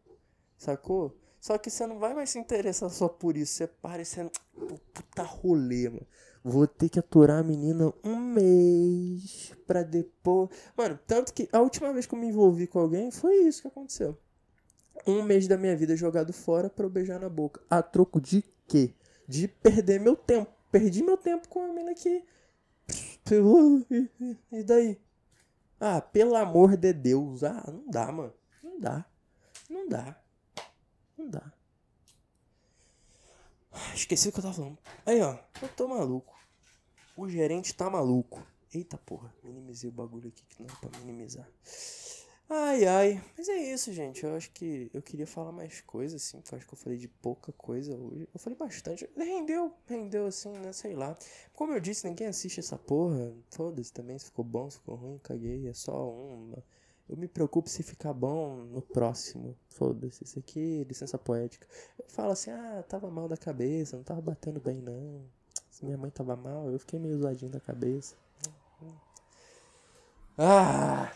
Sacou? Só que você não vai mais se interessar só por isso. Você parecendo. Puta rolê, mano. Vou ter que aturar a menina um mês pra depois. Mano, tanto que a última vez que eu me envolvi com alguém foi isso que aconteceu. Um mês da minha vida jogado fora pra eu beijar na boca. A troco de quê? De perder meu tempo. Perdi meu tempo com a menina que. E daí? Ah, pelo amor de Deus. Ah, não dá, mano. Não dá. Não dá. Não dá. Esqueci o que eu tava falando. Aí, ó. Eu tô maluco. O gerente tá maluco. Eita porra, minimizei o bagulho aqui que não é pra minimizar. Ai, ai. Mas é isso, gente. Eu acho que eu queria falar mais coisas, assim. Eu acho que eu falei de pouca coisa hoje. Eu falei bastante. Rendeu, rendeu, assim, né? Sei lá. Como eu disse, ninguém assiste essa porra. Foda-se também se ficou bom, se ficou ruim, caguei. É só uma. Eu me preocupo se ficar bom no próximo. Foda-se, isso aqui, licença poética. Eu falo assim, ah, tava mal da cabeça, não tava batendo bem não. Se minha mãe tava mal, eu fiquei meio zoadinho da cabeça. Ah,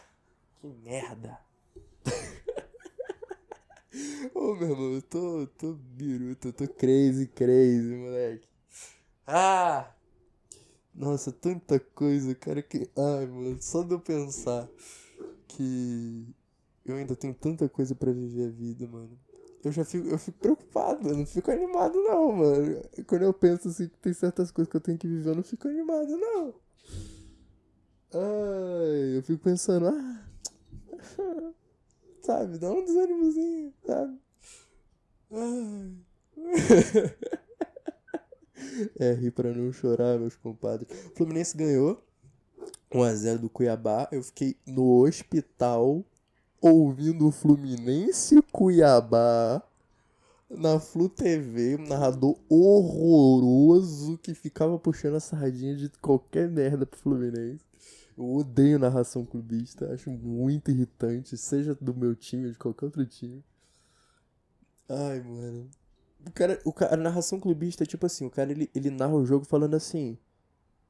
que merda. Ô meu irmão, eu tô, tô biruta, eu tô crazy, crazy, moleque. Ah! Nossa, tanta coisa, cara, que. Ai, mano, só de eu pensar que eu ainda tenho tanta coisa para viver a vida, mano. Eu já fico, eu fico preocupado, eu não fico animado não, mano. Quando eu penso assim que tem certas coisas que eu tenho que viver, eu não fico animado não. Ai, eu fico pensando, ah, sabe, dá um desânimozinho, sabe? Ai. é, rir pra não chorar, meus compadres. O Fluminense ganhou. 1x0 do Cuiabá. Eu fiquei no hospital ouvindo o Fluminense Cuiabá na Flu TV, um narrador horroroso que ficava puxando a sardinha de qualquer merda pro Fluminense. Eu odeio narração clubista, acho muito irritante, seja do meu time ou de qualquer outro time. Ai, mano. O cara, o cara, a narração clubista é tipo assim, o cara ele, ele narra o jogo falando assim: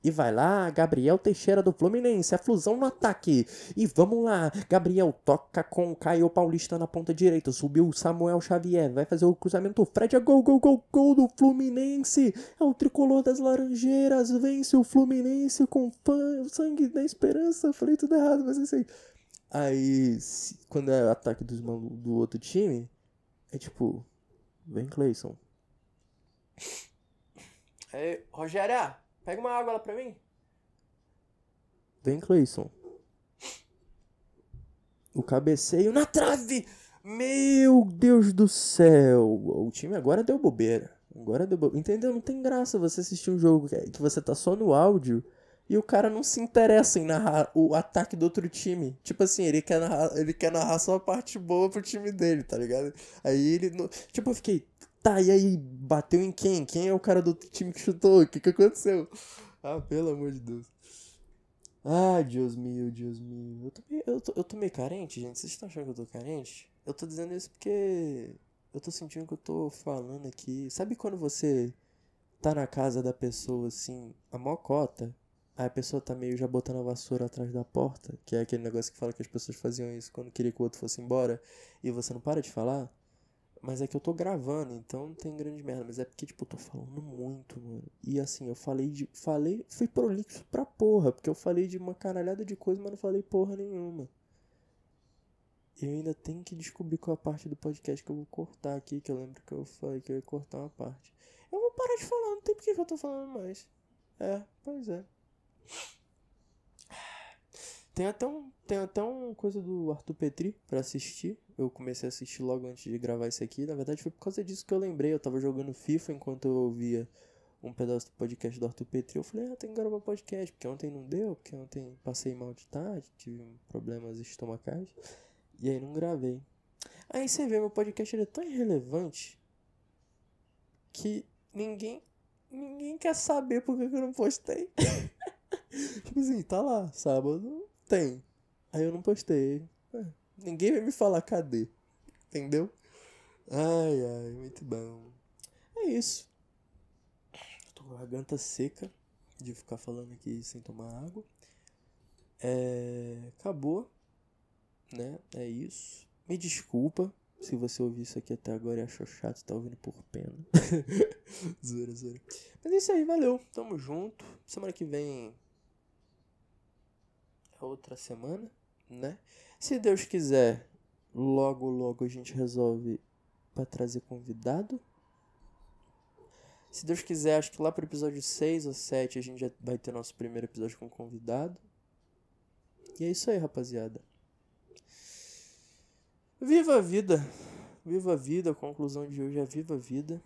e vai lá, Gabriel Teixeira do Fluminense, a fusão no ataque. E vamos lá, Gabriel toca com Caio Paulista na ponta direita. Subiu Samuel Xavier, vai fazer o cruzamento. Fred é gol, gol, gol, gol do Fluminense. É o tricolor das Laranjeiras, vence o Fluminense com sangue na esperança. Falei tudo errado, mas isso aí. Quando é ataque dos do outro time, é tipo, vem Clayson. Aí, Rogério, Pega uma água lá pra mim. Vem, Cleison. O cabeceio na trave! Meu Deus do céu! O time agora deu bobeira. Agora deu bobeira. Entendeu? Não tem graça você assistir um jogo que você tá só no áudio e o cara não se interessa em narrar o ataque do outro time. Tipo assim, ele quer narrar, ele quer narrar só a parte boa pro time dele, tá ligado? Aí ele. Tipo, eu fiquei, Tá, e aí, bateu em quem? Quem é o cara do time que chutou? O que, que aconteceu? Ah, pelo amor de Deus. Ah, Deus meu, Deus meu. Eu tô, meio, eu, tô, eu tô meio carente, gente. Vocês estão achando que eu tô carente? Eu tô dizendo isso porque eu tô sentindo que eu tô falando aqui. Sabe quando você tá na casa da pessoa, assim, a mocota? Aí a pessoa tá meio já botando a vassoura atrás da porta, que é aquele negócio que fala que as pessoas faziam isso quando queria que o outro fosse embora, e você não para de falar? Mas é que eu tô gravando, então não tem grande merda. Mas é porque, tipo, eu tô falando muito, mano. E assim, eu falei de. Falei. Fui prolixo pra porra. Porque eu falei de uma caralhada de coisa, mas não falei porra nenhuma. Eu ainda tenho que descobrir qual a parte do podcast que eu vou cortar aqui. Que eu lembro que eu falei que eu ia cortar uma parte. Eu vou parar de falar, não tem porque que eu tô falando mais. É, pois é. Tem até um. Tem até uma coisa do Arthur Petri pra assistir eu comecei a assistir logo antes de gravar isso aqui. Na verdade, foi por causa disso que eu lembrei. Eu tava jogando FIFA enquanto eu ouvia um pedaço do podcast do Arthur Petri. Eu falei, ah, tem que gravar podcast, porque ontem não deu, porque ontem passei mal de tarde, tive problemas estomacais. E aí não gravei. Aí você vê, meu podcast ele é tão irrelevante que ninguém ninguém quer saber por que eu não postei. tipo assim, tá lá, sábado tem. Aí eu não postei. É, ninguém vai me falar cadê. Entendeu? Ai, ai, muito bom. É isso. Tô com a garganta seca de ficar falando aqui sem tomar água. É, acabou, né? É isso. Me desculpa se você ouviu isso aqui até agora e achou chato, tá ouvindo por pena. zoeira, zoeira. Mas é isso aí, valeu. Tamo junto. Semana que vem é outra semana, né? Se Deus quiser, logo, logo a gente resolve para trazer convidado. Se Deus quiser, acho que lá pro episódio 6 ou 7 a gente já vai ter nosso primeiro episódio com convidado. E é isso aí, rapaziada. Viva a vida! Viva a vida! A conclusão de hoje é viva a vida.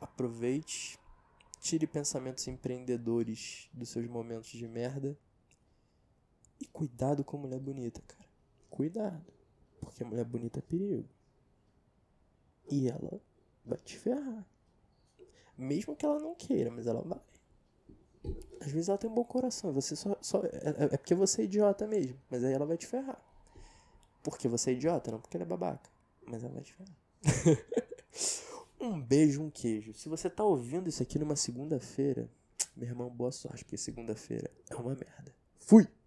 Aproveite. Tire pensamentos empreendedores dos seus momentos de merda. E cuidado com mulher bonita, cara. Cuidado. Porque mulher bonita é perigo. E ela vai te ferrar. Mesmo que ela não queira, mas ela vai. Às vezes ela tem um bom coração. Você só, só é, é, é porque você é idiota mesmo. Mas aí ela vai te ferrar. Porque você é idiota, não porque ela é babaca. Mas ela vai te ferrar. um beijo, um queijo. Se você tá ouvindo isso aqui numa segunda-feira, meu irmão, boa sorte, porque segunda-feira é uma merda. Fui!